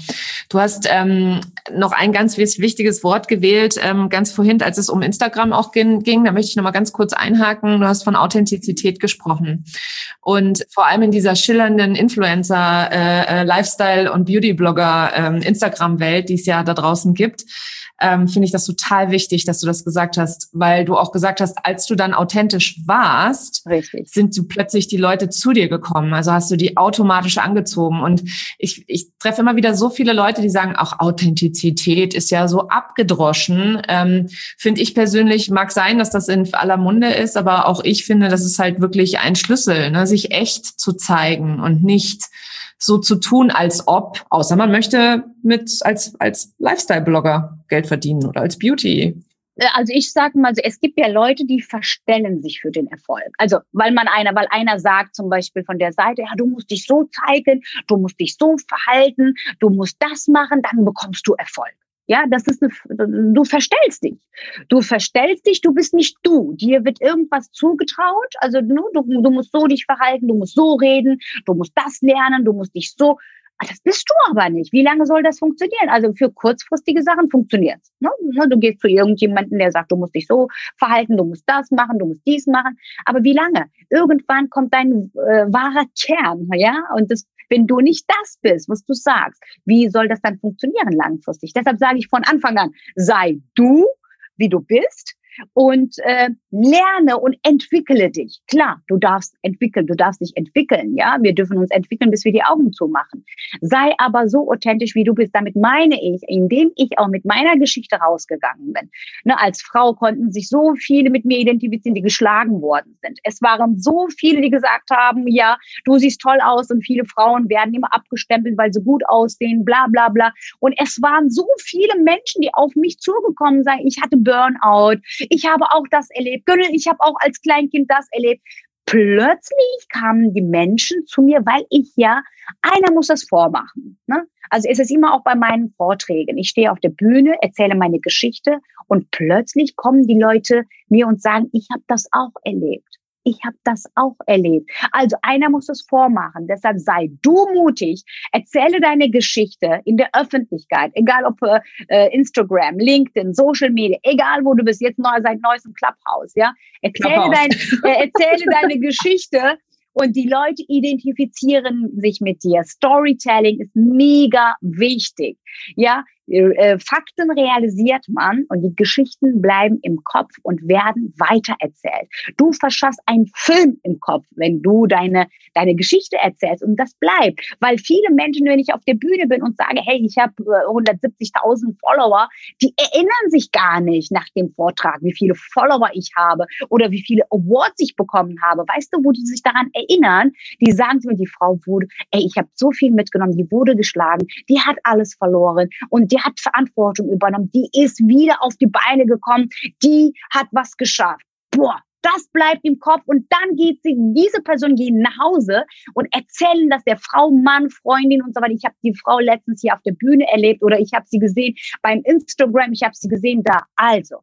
Du hast ähm, noch ein ganz wichtiges Wort gewählt, ähm, ganz vorhin, als es um Instagram auch ging, ging. Da möchte ich noch mal ganz kurz einhaken. Du hast von Authentizität gesprochen. Und vor allem in dieser schillernden Influencer, äh, äh Lifestyle und Beauty-Blogger ähm, Instagram-Welt, die es ja da draußen gibt, ähm, finde ich das total wichtig, dass du das gesagt hast, weil du auch gesagt hast, als du dann authentisch warst, Richtig. sind du plötzlich die Leute zu dir gekommen. Also hast du die automatisch angezogen. Und ich, ich treffe immer wieder so viele Leute, die sagen, auch Authentizität ist ja so abgedroschen. Ähm, finde ich persönlich, mag sein, dass das in aller Munde ist, aber auch ich finde, das ist halt wirklich ein Schlüssel, ne? sich echt zu zeigen und nicht so zu tun, als ob, außer man möchte mit als, als Lifestyle-Blogger Geld verdienen oder als Beauty. Äh, also ich sage mal, so, es gibt ja Leute, die verstellen sich für den Erfolg. Also weil man einer, weil einer sagt zum Beispiel von der Seite, ja, du musst dich so zeigen, du musst dich so verhalten, du musst das machen, dann bekommst du Erfolg. Ja, das ist eine, du verstellst dich. Du verstellst dich, du bist nicht du. Dir wird irgendwas zugetraut. Also du, du, du musst so dich verhalten, du musst so reden, du musst das lernen, du musst dich so. Ah, das bist du aber nicht. Wie lange soll das funktionieren? Also für kurzfristige Sachen funktioniert's. Ne? ne? Du gehst zu irgendjemanden, der sagt, du musst dich so verhalten, du musst das machen, du musst dies machen. Aber wie lange? Irgendwann kommt dein äh, wahrer Kern, ja? Und das wenn du nicht das bist, was du sagst, wie soll das dann funktionieren langfristig? Deshalb sage ich von Anfang an, sei du, wie du bist und äh, lerne und entwickle dich. Klar, du darfst entwickeln, du darfst dich entwickeln, ja. Wir dürfen uns entwickeln, bis wir die Augen zumachen. Sei aber so authentisch, wie du bist. Damit meine ich, indem ich auch mit meiner Geschichte rausgegangen bin. Ne, als Frau konnten sich so viele mit mir identifizieren, die geschlagen worden sind. Es waren so viele, die gesagt haben, ja, du siehst toll aus und viele Frauen werden immer abgestempelt, weil sie gut aussehen, bla bla bla. Und es waren so viele Menschen, die auf mich zugekommen sind. Ich hatte Burnout, ich habe auch das erlebt. Gönnel, ich habe auch als Kleinkind das erlebt. Plötzlich kamen die Menschen zu mir, weil ich ja, einer muss das vormachen. Ne? Also ist es immer auch bei meinen Vorträgen. Ich stehe auf der Bühne, erzähle meine Geschichte und plötzlich kommen die Leute mir und sagen, ich habe das auch erlebt. Ich habe das auch erlebt. Also einer muss es vormachen. Deshalb sei du mutig. Erzähle deine Geschichte in der Öffentlichkeit, egal ob äh, Instagram, LinkedIn, Social Media, egal wo du bist. Jetzt neu, seit neuestem Clubhouse, ja. Erzähle, Clubhouse. Dein, äh, erzähle deine Geschichte und die Leute identifizieren sich mit dir. Storytelling ist mega wichtig. Ja, äh, Fakten realisiert man und die Geschichten bleiben im Kopf und werden weitererzählt. Du verschaffst einen Film im Kopf, wenn du deine, deine Geschichte erzählst und das bleibt. Weil viele Menschen, wenn ich auf der Bühne bin und sage, hey, ich habe 170.000 Follower, die erinnern sich gar nicht nach dem Vortrag, wie viele Follower ich habe oder wie viele Awards ich bekommen habe. Weißt du, wo die sich daran erinnern? Die sagen mir, die Frau wurde, ey, ich habe so viel mitgenommen, die wurde geschlagen, die hat alles verloren und die hat Verantwortung übernommen, die ist wieder auf die Beine gekommen, die hat was geschafft. Boah, Das bleibt im Kopf und dann geht sie, diese Person geht nach Hause und erzählen das der Frau, Mann, Freundin und so weiter. Ich habe die Frau letztens hier auf der Bühne erlebt oder ich habe sie gesehen beim Instagram, ich habe sie gesehen da. Also,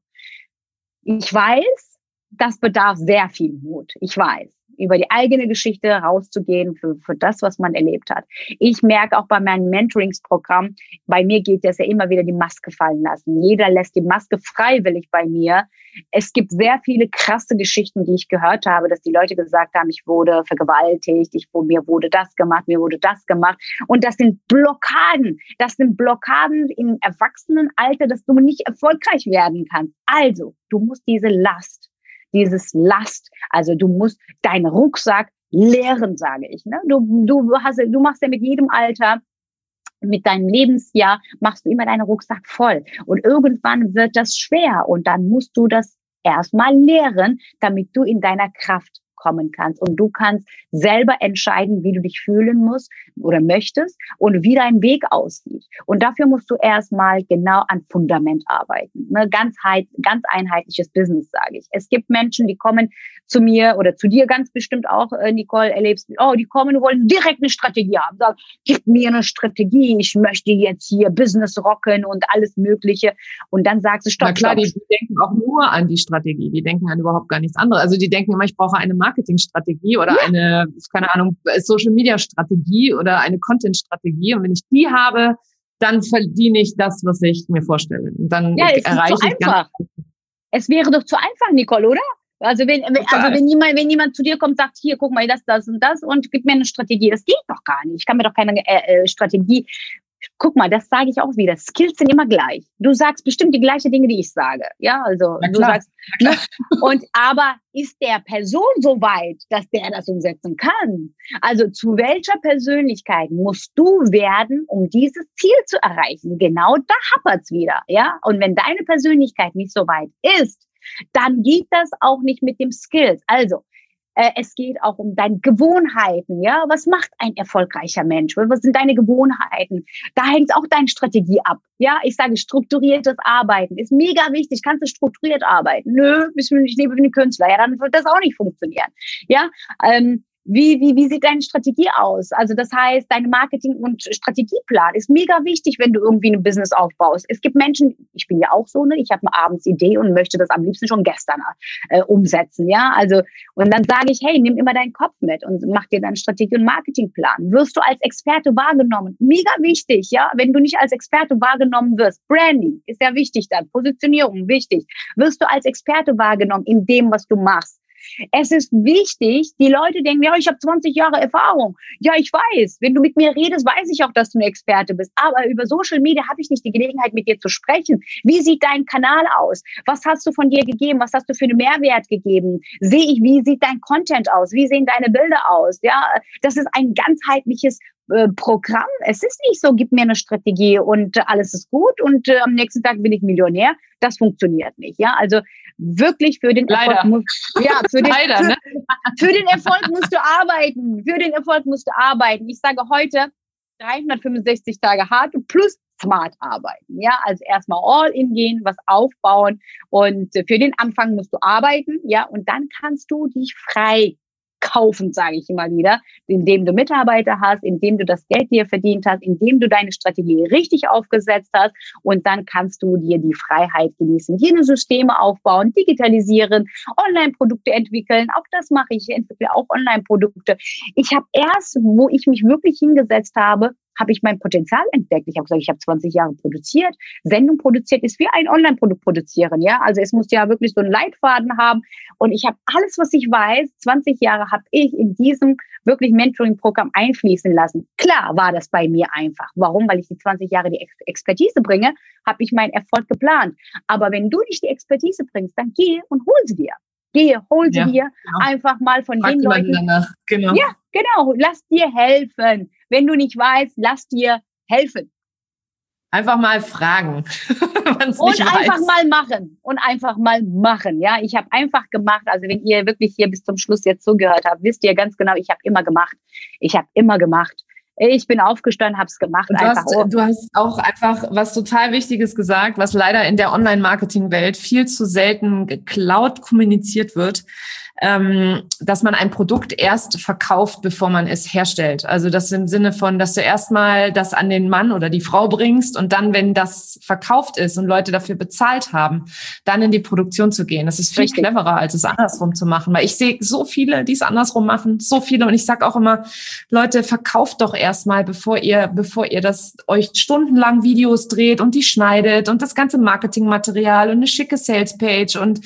ich weiß, das bedarf sehr viel Mut. Ich weiß über die eigene Geschichte rauszugehen für, für das, was man erlebt hat. Ich merke auch bei meinem Mentoringsprogramm, bei mir geht es ja immer wieder die Maske fallen lassen. Jeder lässt die Maske freiwillig bei mir. Es gibt sehr viele krasse Geschichten, die ich gehört habe, dass die Leute gesagt haben, ich wurde vergewaltigt, ich, mir wurde das gemacht, mir wurde das gemacht. Und das sind Blockaden. Das sind Blockaden im Erwachsenenalter, dass du nicht erfolgreich werden kannst. Also, du musst diese Last dieses Last. Also du musst deinen Rucksack leeren, sage ich. Ne? Du, du, hast, du machst ja mit jedem Alter mit deinem Lebensjahr machst du immer deinen Rucksack voll. Und irgendwann wird das schwer und dann musst du das erstmal leeren, damit du in deiner Kraft kommen kannst. Und du kannst selber entscheiden, wie du dich fühlen musst oder möchtest und wie dein Weg aussieht. Und dafür musst du erstmal genau an Fundament arbeiten. Ne? Ganz, ganz einheitliches Business, sage ich. Es gibt Menschen, die kommen zu mir oder zu dir ganz bestimmt auch, äh, Nicole, erlebst, oh, die kommen und wollen direkt eine Strategie haben. Sagen, gib mir eine Strategie, ich möchte jetzt hier Business rocken und alles Mögliche. Und dann sagst du, stopp, Na klar, stopp. Die, die denken auch nur an die Strategie. Die denken an überhaupt gar nichts anderes. Also die denken immer, ich brauche eine Marketingstrategie oder eine, keine Ahnung, Social Media Strategie oder eine Content Strategie. Und wenn ich die habe, dann verdiene ich das, was ich mir vorstelle. Und dann ja, erreiche ich einfach. ganz es wäre doch zu einfach, Nicole, oder? Also wenn, also wenn jemand, wenn jemand zu dir kommt, sagt, hier, guck mal, das, das und das und gib mir eine Strategie. Das geht doch gar nicht. Ich kann mir doch keine äh, äh Strategie guck mal, das sage ich auch wieder. Skills sind immer gleich. Du sagst bestimmt die gleichen Dinge, die ich sage. Ja, also du sagst, ne? und aber ist der Person so weit, dass der das umsetzen kann? Also zu welcher Persönlichkeit musst du werden, um dieses Ziel zu erreichen? Genau da hapert's wieder. Ja, und wenn deine Persönlichkeit nicht so weit ist, dann geht das auch nicht mit dem Skills. Also es geht auch um deine Gewohnheiten. Ja, was macht ein erfolgreicher Mensch? Was sind deine Gewohnheiten? Da hängt auch deine Strategie ab. Ja, ich sage strukturiertes Arbeiten ist mega wichtig. Kannst du strukturiert arbeiten? Nö, ich lebe wie ein Künstler. Ja, dann wird das auch nicht funktionieren. Ja, ähm, wie, wie, wie sieht deine Strategie aus? Also das heißt, dein Marketing- und Strategieplan ist mega wichtig, wenn du irgendwie ein Business aufbaust. Es gibt Menschen, ich bin ja auch so, ne, ich habe eine Abendsidee und möchte das am liebsten schon gestern äh, umsetzen, ja. Also und dann sage ich, hey, nimm immer deinen Kopf mit und mach dir deinen Strategie- und Marketingplan. Wirst du als Experte wahrgenommen? Mega wichtig, ja. Wenn du nicht als Experte wahrgenommen wirst, Branding ist ja wichtig dann, Positionierung wichtig. Wirst du als Experte wahrgenommen in dem, was du machst? Es ist wichtig, die Leute denken, ja, ich habe 20 Jahre Erfahrung. Ja, ich weiß. Wenn du mit mir redest, weiß ich auch, dass du eine Experte bist. Aber über Social Media habe ich nicht die Gelegenheit, mit dir zu sprechen. Wie sieht dein Kanal aus? Was hast du von dir gegeben? Was hast du für einen Mehrwert gegeben? Sehe ich, wie sieht dein Content aus? Wie sehen deine Bilder aus? Ja, das ist ein ganzheitliches äh, Programm. Es ist nicht so, gib mir eine Strategie und äh, alles ist gut und äh, am nächsten Tag bin ich Millionär. Das funktioniert nicht. Ja, also wirklich für den Leider. Erfolg musst, ja, für den, [laughs] Leider, ne? für, für den Erfolg musst du arbeiten. Für den Erfolg musst du arbeiten. Ich sage heute 365 Tage hart plus smart arbeiten. Ja, also erstmal all in gehen, was aufbauen und für den Anfang musst du arbeiten. Ja, und dann kannst du dich frei kaufen, sage ich immer wieder, indem du Mitarbeiter hast, indem du das Geld dir verdient hast, indem du deine Strategie richtig aufgesetzt hast und dann kannst du dir die Freiheit genießen, jene Systeme aufbauen, digitalisieren, Online-Produkte entwickeln. Auch das mache ich. Ich entwickle auch Online-Produkte. Ich habe erst, wo ich mich wirklich hingesetzt habe, habe ich mein Potenzial entdeckt. Ich habe gesagt, ich habe 20 Jahre produziert, Sendung produziert, ist wie ein Online-Produkt produzieren, ja. Also es muss ja wirklich so einen Leitfaden haben. Und ich habe alles, was ich weiß, 20 Jahre habe ich in diesem wirklich Mentoring-Programm einfließen lassen. Klar war das bei mir einfach. Warum? Weil ich die 20 Jahre die Expertise bringe, habe ich meinen Erfolg geplant. Aber wenn du nicht die Expertise bringst, dann geh und hol sie dir. Gehe, hol sie ja, dir genau. einfach mal von Frag den Leuten. Danach. Genau. Ja, genau. Lass dir helfen. Wenn du nicht weißt, lass dir helfen. Einfach mal fragen. [laughs] und einfach mal machen. Und einfach mal machen. Ja, ich habe einfach gemacht. Also wenn ihr wirklich hier bis zum Schluss jetzt zugehört habt, wisst ihr ganz genau, ich habe immer gemacht. Ich habe immer gemacht. Ich bin aufgestanden, hab's gemacht. Du hast, du hast auch einfach was total Wichtiges gesagt, was leider in der Online-Marketing-Welt viel zu selten geklaut kommuniziert wird ähm, dass man ein Produkt erst verkauft, bevor man es herstellt. Also das im Sinne von, dass du erstmal das an den Mann oder die Frau bringst und dann, wenn das verkauft ist und Leute dafür bezahlt haben, dann in die Produktion zu gehen. Das ist viel Richtig. cleverer, als es andersrum zu machen. Weil ich sehe so viele, die es andersrum machen, so viele. Und ich sage auch immer, Leute, verkauft doch erstmal, bevor ihr, bevor ihr das euch stundenlang Videos dreht und die schneidet und das ganze Marketingmaterial und eine schicke Salespage und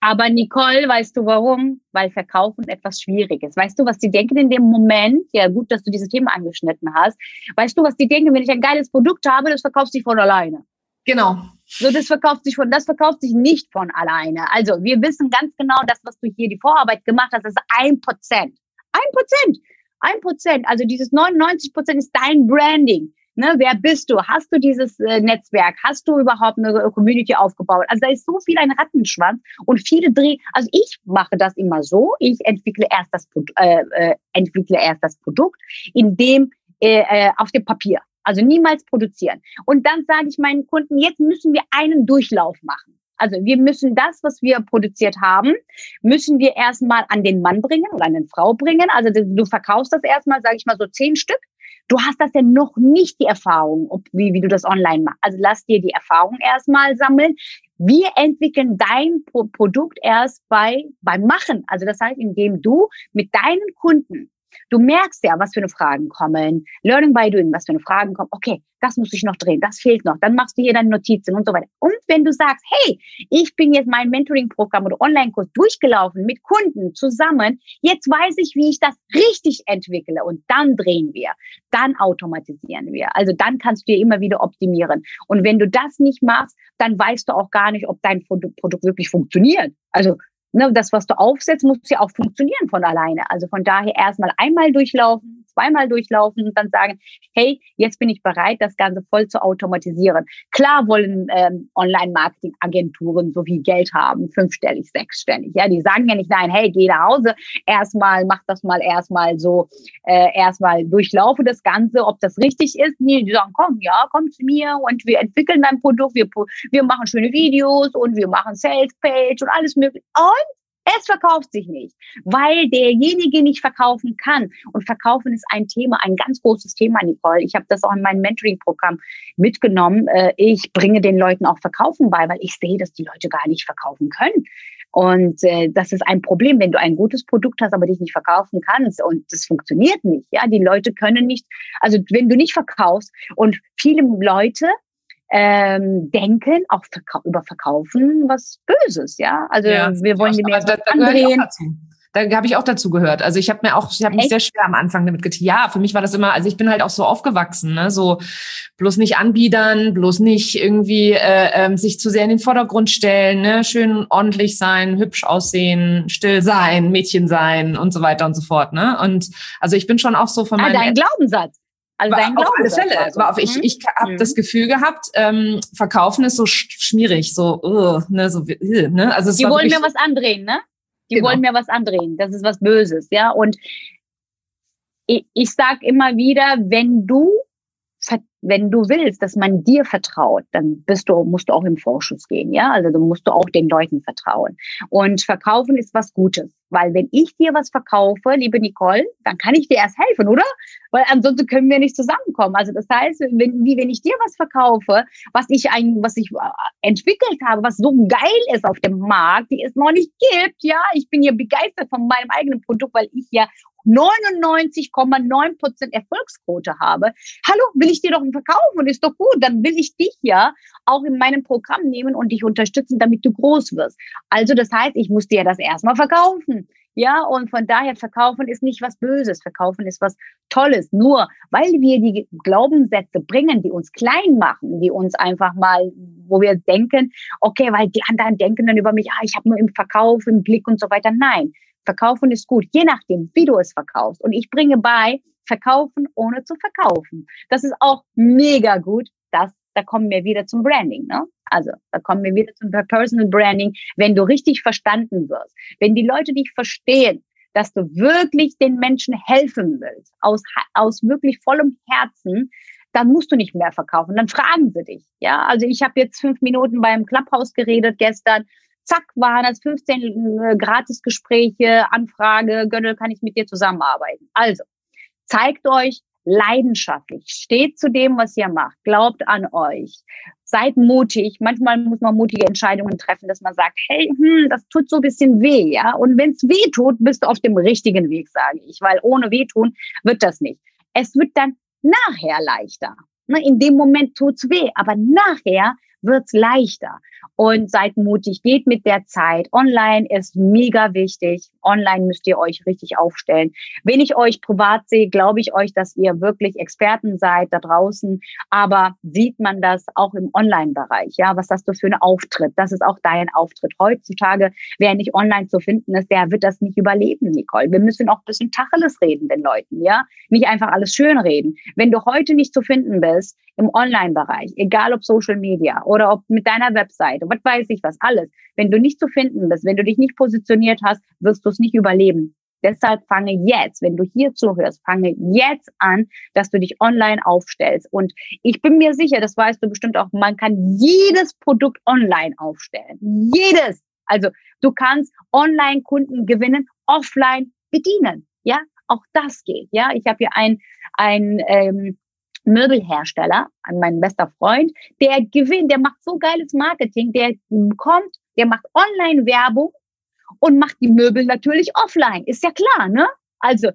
aber Nicole, weißt du warum? Weil Verkaufen etwas schwierig ist. Weißt du, was die denken in dem Moment? Ja, gut, dass du dieses Thema angeschnitten hast. Weißt du, was die denken, wenn ich ein geiles Produkt habe, das verkauft sich von alleine. Genau. So, das verkauft sich von, das verkauft sich nicht von alleine. Also, wir wissen ganz genau, das, was du hier die Vorarbeit gemacht hast, ist ein Prozent. Ein Prozent. Ein Prozent. Also, dieses 99 Prozent ist dein Branding. Ne, wer bist du? Hast du dieses äh, Netzwerk? Hast du überhaupt eine Community aufgebaut? Also da ist so viel ein Rattenschwanz und viele drehen. Also ich mache das immer so. Ich entwickle erst das, äh, äh, entwickle erst das Produkt, in dem äh, äh, auf dem Papier. Also niemals produzieren. Und dann sage ich meinen Kunden, jetzt müssen wir einen Durchlauf machen. Also wir müssen das, was wir produziert haben, müssen wir erstmal an den Mann bringen oder an den Frau bringen. Also du, verkaufst das erstmal, sage ich mal so zehn Stück. Du hast das ja noch nicht die Erfahrung, ob, wie, wie du das online machst. Also lass dir die Erfahrung erstmal sammeln. Wir entwickeln dein Pro Produkt erst bei, beim Machen. Also das heißt, indem du mit deinen Kunden Du merkst ja, was für eine Fragen kommen. Learning by doing, was für eine Fragen kommen. Okay, das muss ich noch drehen, das fehlt noch. Dann machst du hier deine Notizen und so weiter. Und wenn du sagst, hey, ich bin jetzt mein Mentoring-Programm oder Online-Kurs durchgelaufen mit Kunden zusammen, jetzt weiß ich, wie ich das richtig entwickle und dann drehen wir, dann automatisieren wir. Also dann kannst du dir immer wieder optimieren. Und wenn du das nicht machst, dann weißt du auch gar nicht, ob dein Produkt wirklich funktioniert. Also ne, das, was du aufsetzt, muss ja auch funktionieren von alleine. Also von daher erstmal einmal durchlaufen, zweimal durchlaufen und dann sagen, hey, jetzt bin ich bereit, das Ganze voll zu automatisieren. Klar wollen ähm, Online-Marketing-Agenturen so viel Geld haben, fünfstellig, sechsstellig. Ja, die sagen ja nicht, nein, hey, geh nach Hause, erstmal, mach das mal erstmal so, äh, erstmal durchlaufe das Ganze, ob das richtig ist. Nee, die sagen, komm, ja, komm zu mir und wir entwickeln dein Produkt, wir, wir machen schöne Videos und wir machen Sales-Page und alles mögliche. Und es verkauft sich nicht, weil derjenige nicht verkaufen kann. Und verkaufen ist ein Thema, ein ganz großes Thema, Nicole. Ich habe das auch in meinem Mentoring-Programm mitgenommen. Äh, ich bringe den Leuten auch Verkaufen bei, weil ich sehe, dass die Leute gar nicht verkaufen können. Und äh, das ist ein Problem, wenn du ein gutes Produkt hast, aber dich nicht verkaufen kannst und das funktioniert nicht. Ja, die Leute können nicht, also wenn du nicht verkaufst und viele Leute ähm, denken, auch verkau über Verkaufen was Böses, ja. Also ja, wir wollen die da andrehen. Da habe ich auch dazu gehört. Also ich habe mir auch, ich habe mich sehr schwer am Anfang damit getan. Ja, für mich war das immer, also ich bin halt auch so aufgewachsen, ne? so bloß nicht anbiedern, bloß nicht irgendwie äh, ähm, sich zu sehr in den Vordergrund stellen, ne? schön ordentlich sein, hübsch aussehen, still sein, Mädchen sein und so weiter und so fort. Ne? Und also ich bin schon auch so von ah, meinem... Ah, dein Glaubenssatz. Also dein auf alle Fälle. Also. Auf, ich ich habe mhm. das Gefühl gehabt, ähm, verkaufen ist so schmierig, so, uh, ne, so uh, ne. Also die wollen mir was andrehen, ne? Die genau. wollen mir was andrehen. Das ist was Böses, ja. Und ich, ich sag immer wieder, wenn du wenn du willst, dass man dir vertraut, dann bist du, musst du auch im Vorschuss gehen, ja. Also du musst du auch den Leuten vertrauen. Und verkaufen ist was Gutes. Weil wenn ich dir was verkaufe, liebe Nicole, dann kann ich dir erst helfen, oder? Weil ansonsten können wir nicht zusammenkommen. Also das heißt, wenn, wie wenn ich dir was verkaufe, was ich ein, was ich äh, entwickelt habe, was so geil ist auf dem Markt, die es noch nicht gibt, ja. Ich bin ja begeistert von meinem eigenen Produkt, weil ich ja 99,9 Prozent Erfolgsquote habe. Hallo, will ich dir doch verkaufen und ist doch gut. Dann will ich dich ja auch in meinem Programm nehmen und dich unterstützen, damit du groß wirst. Also das heißt, ich muss dir das erstmal verkaufen. Ja, und von daher verkaufen ist nicht was Böses. Verkaufen ist was Tolles. Nur weil wir die Glaubenssätze bringen, die uns klein machen, die uns einfach mal, wo wir denken, okay, weil die anderen denken dann über mich, ah, ich habe nur im Verkauf, im Blick und so weiter. Nein, Verkaufen ist gut, je nachdem, wie du es verkaufst. Und ich bringe bei, verkaufen ohne zu verkaufen. Das ist auch mega gut. Das, da kommen wir wieder zum Branding. Ne? Also da kommen wir wieder zum Personal Branding, wenn du richtig verstanden wirst. Wenn die Leute dich verstehen, dass du wirklich den Menschen helfen willst, aus, aus wirklich vollem Herzen, dann musst du nicht mehr verkaufen. Dann fragen sie dich. Ja, also ich habe jetzt fünf Minuten beim Clubhouse geredet gestern. Zack, waren das 15 äh, Gratisgespräche, Anfrage, Gönnel, kann ich mit dir zusammenarbeiten? Also, zeigt euch leidenschaftlich, steht zu dem, was ihr macht, glaubt an euch, seid mutig. Manchmal muss man mutige Entscheidungen treffen, dass man sagt, hey, hm, das tut so ein bisschen weh, ja. Und wenn es weh tut, bist du auf dem richtigen Weg, sage ich, weil ohne wehtun wird das nicht. Es wird dann nachher leichter. Ne, in dem Moment tut's weh, aber nachher wird's leichter und seid mutig, geht mit der Zeit. Online ist mega wichtig. Online müsst ihr euch richtig aufstellen. Wenn ich euch privat sehe, glaube ich euch, dass ihr wirklich Experten seid da draußen. Aber sieht man das auch im Online-Bereich? Ja, was hast du für einen Auftritt? Das ist auch dein Auftritt. Heutzutage, wer nicht online zu finden ist, der wird das nicht überleben, Nicole. Wir müssen auch ein bisschen Tacheles reden den Leuten, ja? Nicht einfach alles schön reden. Wenn du heute nicht zu finden bist im Online-Bereich, egal ob Social Media oder ob mit deiner Webseite, was weiß ich was, alles. Wenn du nicht zu finden bist, wenn du dich nicht positioniert hast, wirst du es nicht überleben. Deshalb fange jetzt, wenn du hier zuhörst, fange jetzt an, dass du dich online aufstellst. Und ich bin mir sicher, das weißt du bestimmt auch, man kann jedes Produkt online aufstellen. Jedes. Also du kannst online Kunden gewinnen, offline bedienen. Ja, auch das geht. Ja, ich habe hier ein, ein ähm, Möbelhersteller, mein bester Freund, der gewinnt, der macht so geiles Marketing, der kommt, der macht Online-Werbung und macht die Möbel natürlich offline. Ist ja klar, ne? Also,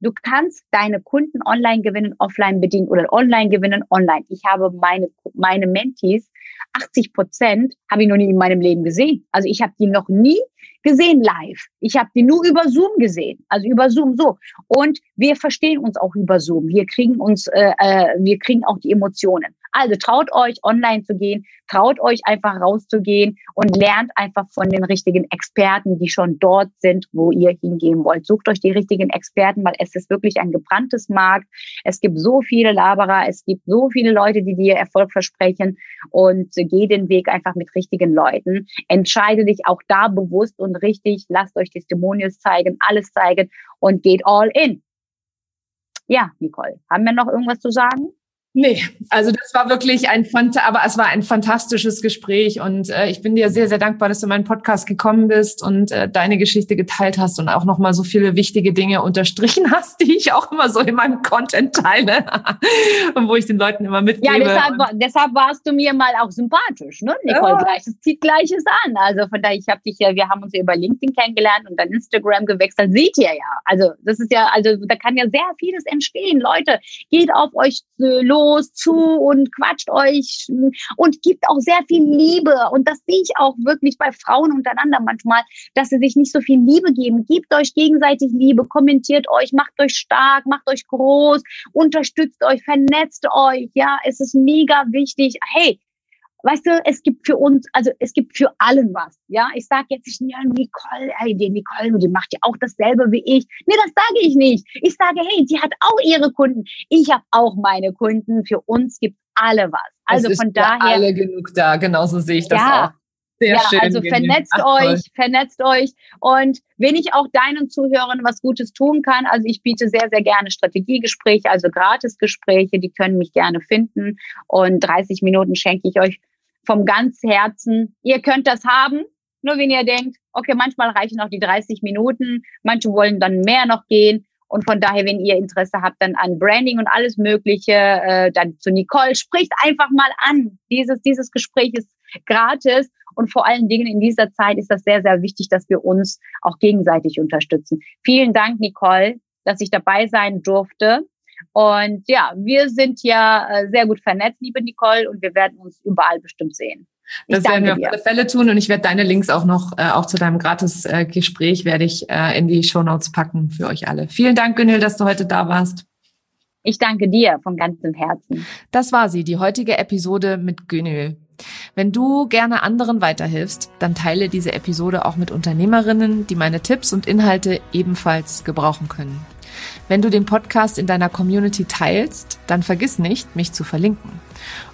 du kannst deine Kunden online gewinnen, offline bedienen oder online gewinnen, online. Ich habe meine, meine Mentees, 80 Prozent habe ich noch nie in meinem Leben gesehen. Also ich habe die noch nie gesehen live. Ich habe die nur über Zoom gesehen, also über Zoom so. Und wir verstehen uns auch über Zoom. Wir kriegen uns, äh, äh wir kriegen auch die Emotionen. Also traut euch, online zu gehen, traut euch einfach rauszugehen und lernt einfach von den richtigen Experten, die schon dort sind, wo ihr hingehen wollt. Sucht euch die richtigen Experten, weil es ist wirklich ein gebranntes Markt. Es gibt so viele Laberer, es gibt so viele Leute, die dir Erfolg versprechen und geh den Weg einfach mit richtigen Leuten. Entscheide dich auch da bewusst und richtig, lasst euch Testimonials zeigen, alles zeigen und geht all in. Ja, Nicole, haben wir noch irgendwas zu sagen? Nee, also das war wirklich ein aber es war ein fantastisches Gespräch und äh, ich bin dir sehr, sehr dankbar, dass du in meinen Podcast gekommen bist und äh, deine Geschichte geteilt hast und auch nochmal so viele wichtige Dinge unterstrichen [laughs] hast, die ich auch immer so in meinem Content teile [laughs] und wo ich den Leuten immer mitgebe. Ja, deshalb, deshalb warst du mir mal auch sympathisch, ne, Nicole? Ja. Gleich, es zieht Gleiches an. Also von daher, ich habe dich ja, wir haben uns ja über LinkedIn kennengelernt und dann Instagram gewechselt. Seht ihr ja. Also das ist ja, also da kann ja sehr vieles entstehen. Leute, geht auf euch los los zu und quatscht euch und gibt auch sehr viel Liebe. Und das sehe ich auch wirklich bei Frauen untereinander manchmal, dass sie sich nicht so viel Liebe geben. Gebt euch gegenseitig Liebe, kommentiert euch, macht euch stark, macht euch groß, unterstützt euch, vernetzt euch. Ja, es ist mega wichtig. Hey, weißt du, es gibt für uns, also es gibt für allen was. Ja, ich sage jetzt nicht, ja, Nicole, hey, die Nicole, die macht ja auch dasselbe wie ich. Nee, das sage ich nicht. Ich sage, hey, die hat auch ihre Kunden. Ich habe auch meine Kunden. Für uns gibt alle was. Also von daher. alle genug da. Genauso sehe ich das ja, auch. Sehr ja, schön. Also vernetzt Ach, euch, vernetzt euch. Und wenn ich auch deinen Zuhörern was Gutes tun kann, also ich biete sehr, sehr gerne Strategiegespräche, also Gratisgespräche, die können mich gerne finden. Und 30 Minuten schenke ich euch vom ganz Herzen. Ihr könnt das haben, nur wenn ihr denkt, okay, manchmal reichen auch die 30 Minuten, manche wollen dann mehr noch gehen. Und von daher, wenn ihr Interesse habt, dann an Branding und alles Mögliche, äh, dann zu Nicole, spricht einfach mal an. Dieses, dieses Gespräch ist gratis. Und vor allen Dingen in dieser Zeit ist das sehr, sehr wichtig, dass wir uns auch gegenseitig unterstützen. Vielen Dank, Nicole, dass ich dabei sein durfte. Und ja, wir sind ja äh, sehr gut vernetzt, liebe Nicole, und wir werden uns überall bestimmt sehen. Ich das werden wir auf alle Fälle tun und ich werde deine Links auch noch, äh, auch zu deinem Gratis-Gespräch, äh, werde ich äh, in die Show Notes packen für euch alle. Vielen Dank, Günil, dass du heute da warst. Ich danke dir von ganzem Herzen. Das war sie, die heutige Episode mit Günil. Wenn du gerne anderen weiterhilfst, dann teile diese Episode auch mit Unternehmerinnen, die meine Tipps und Inhalte ebenfalls gebrauchen können. Wenn du den Podcast in deiner Community teilst, dann vergiss nicht, mich zu verlinken.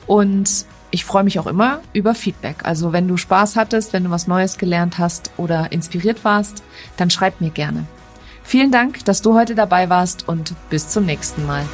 Und ich freue mich auch immer über Feedback. Also wenn du Spaß hattest, wenn du was Neues gelernt hast oder inspiriert warst, dann schreib mir gerne. Vielen Dank, dass du heute dabei warst und bis zum nächsten Mal.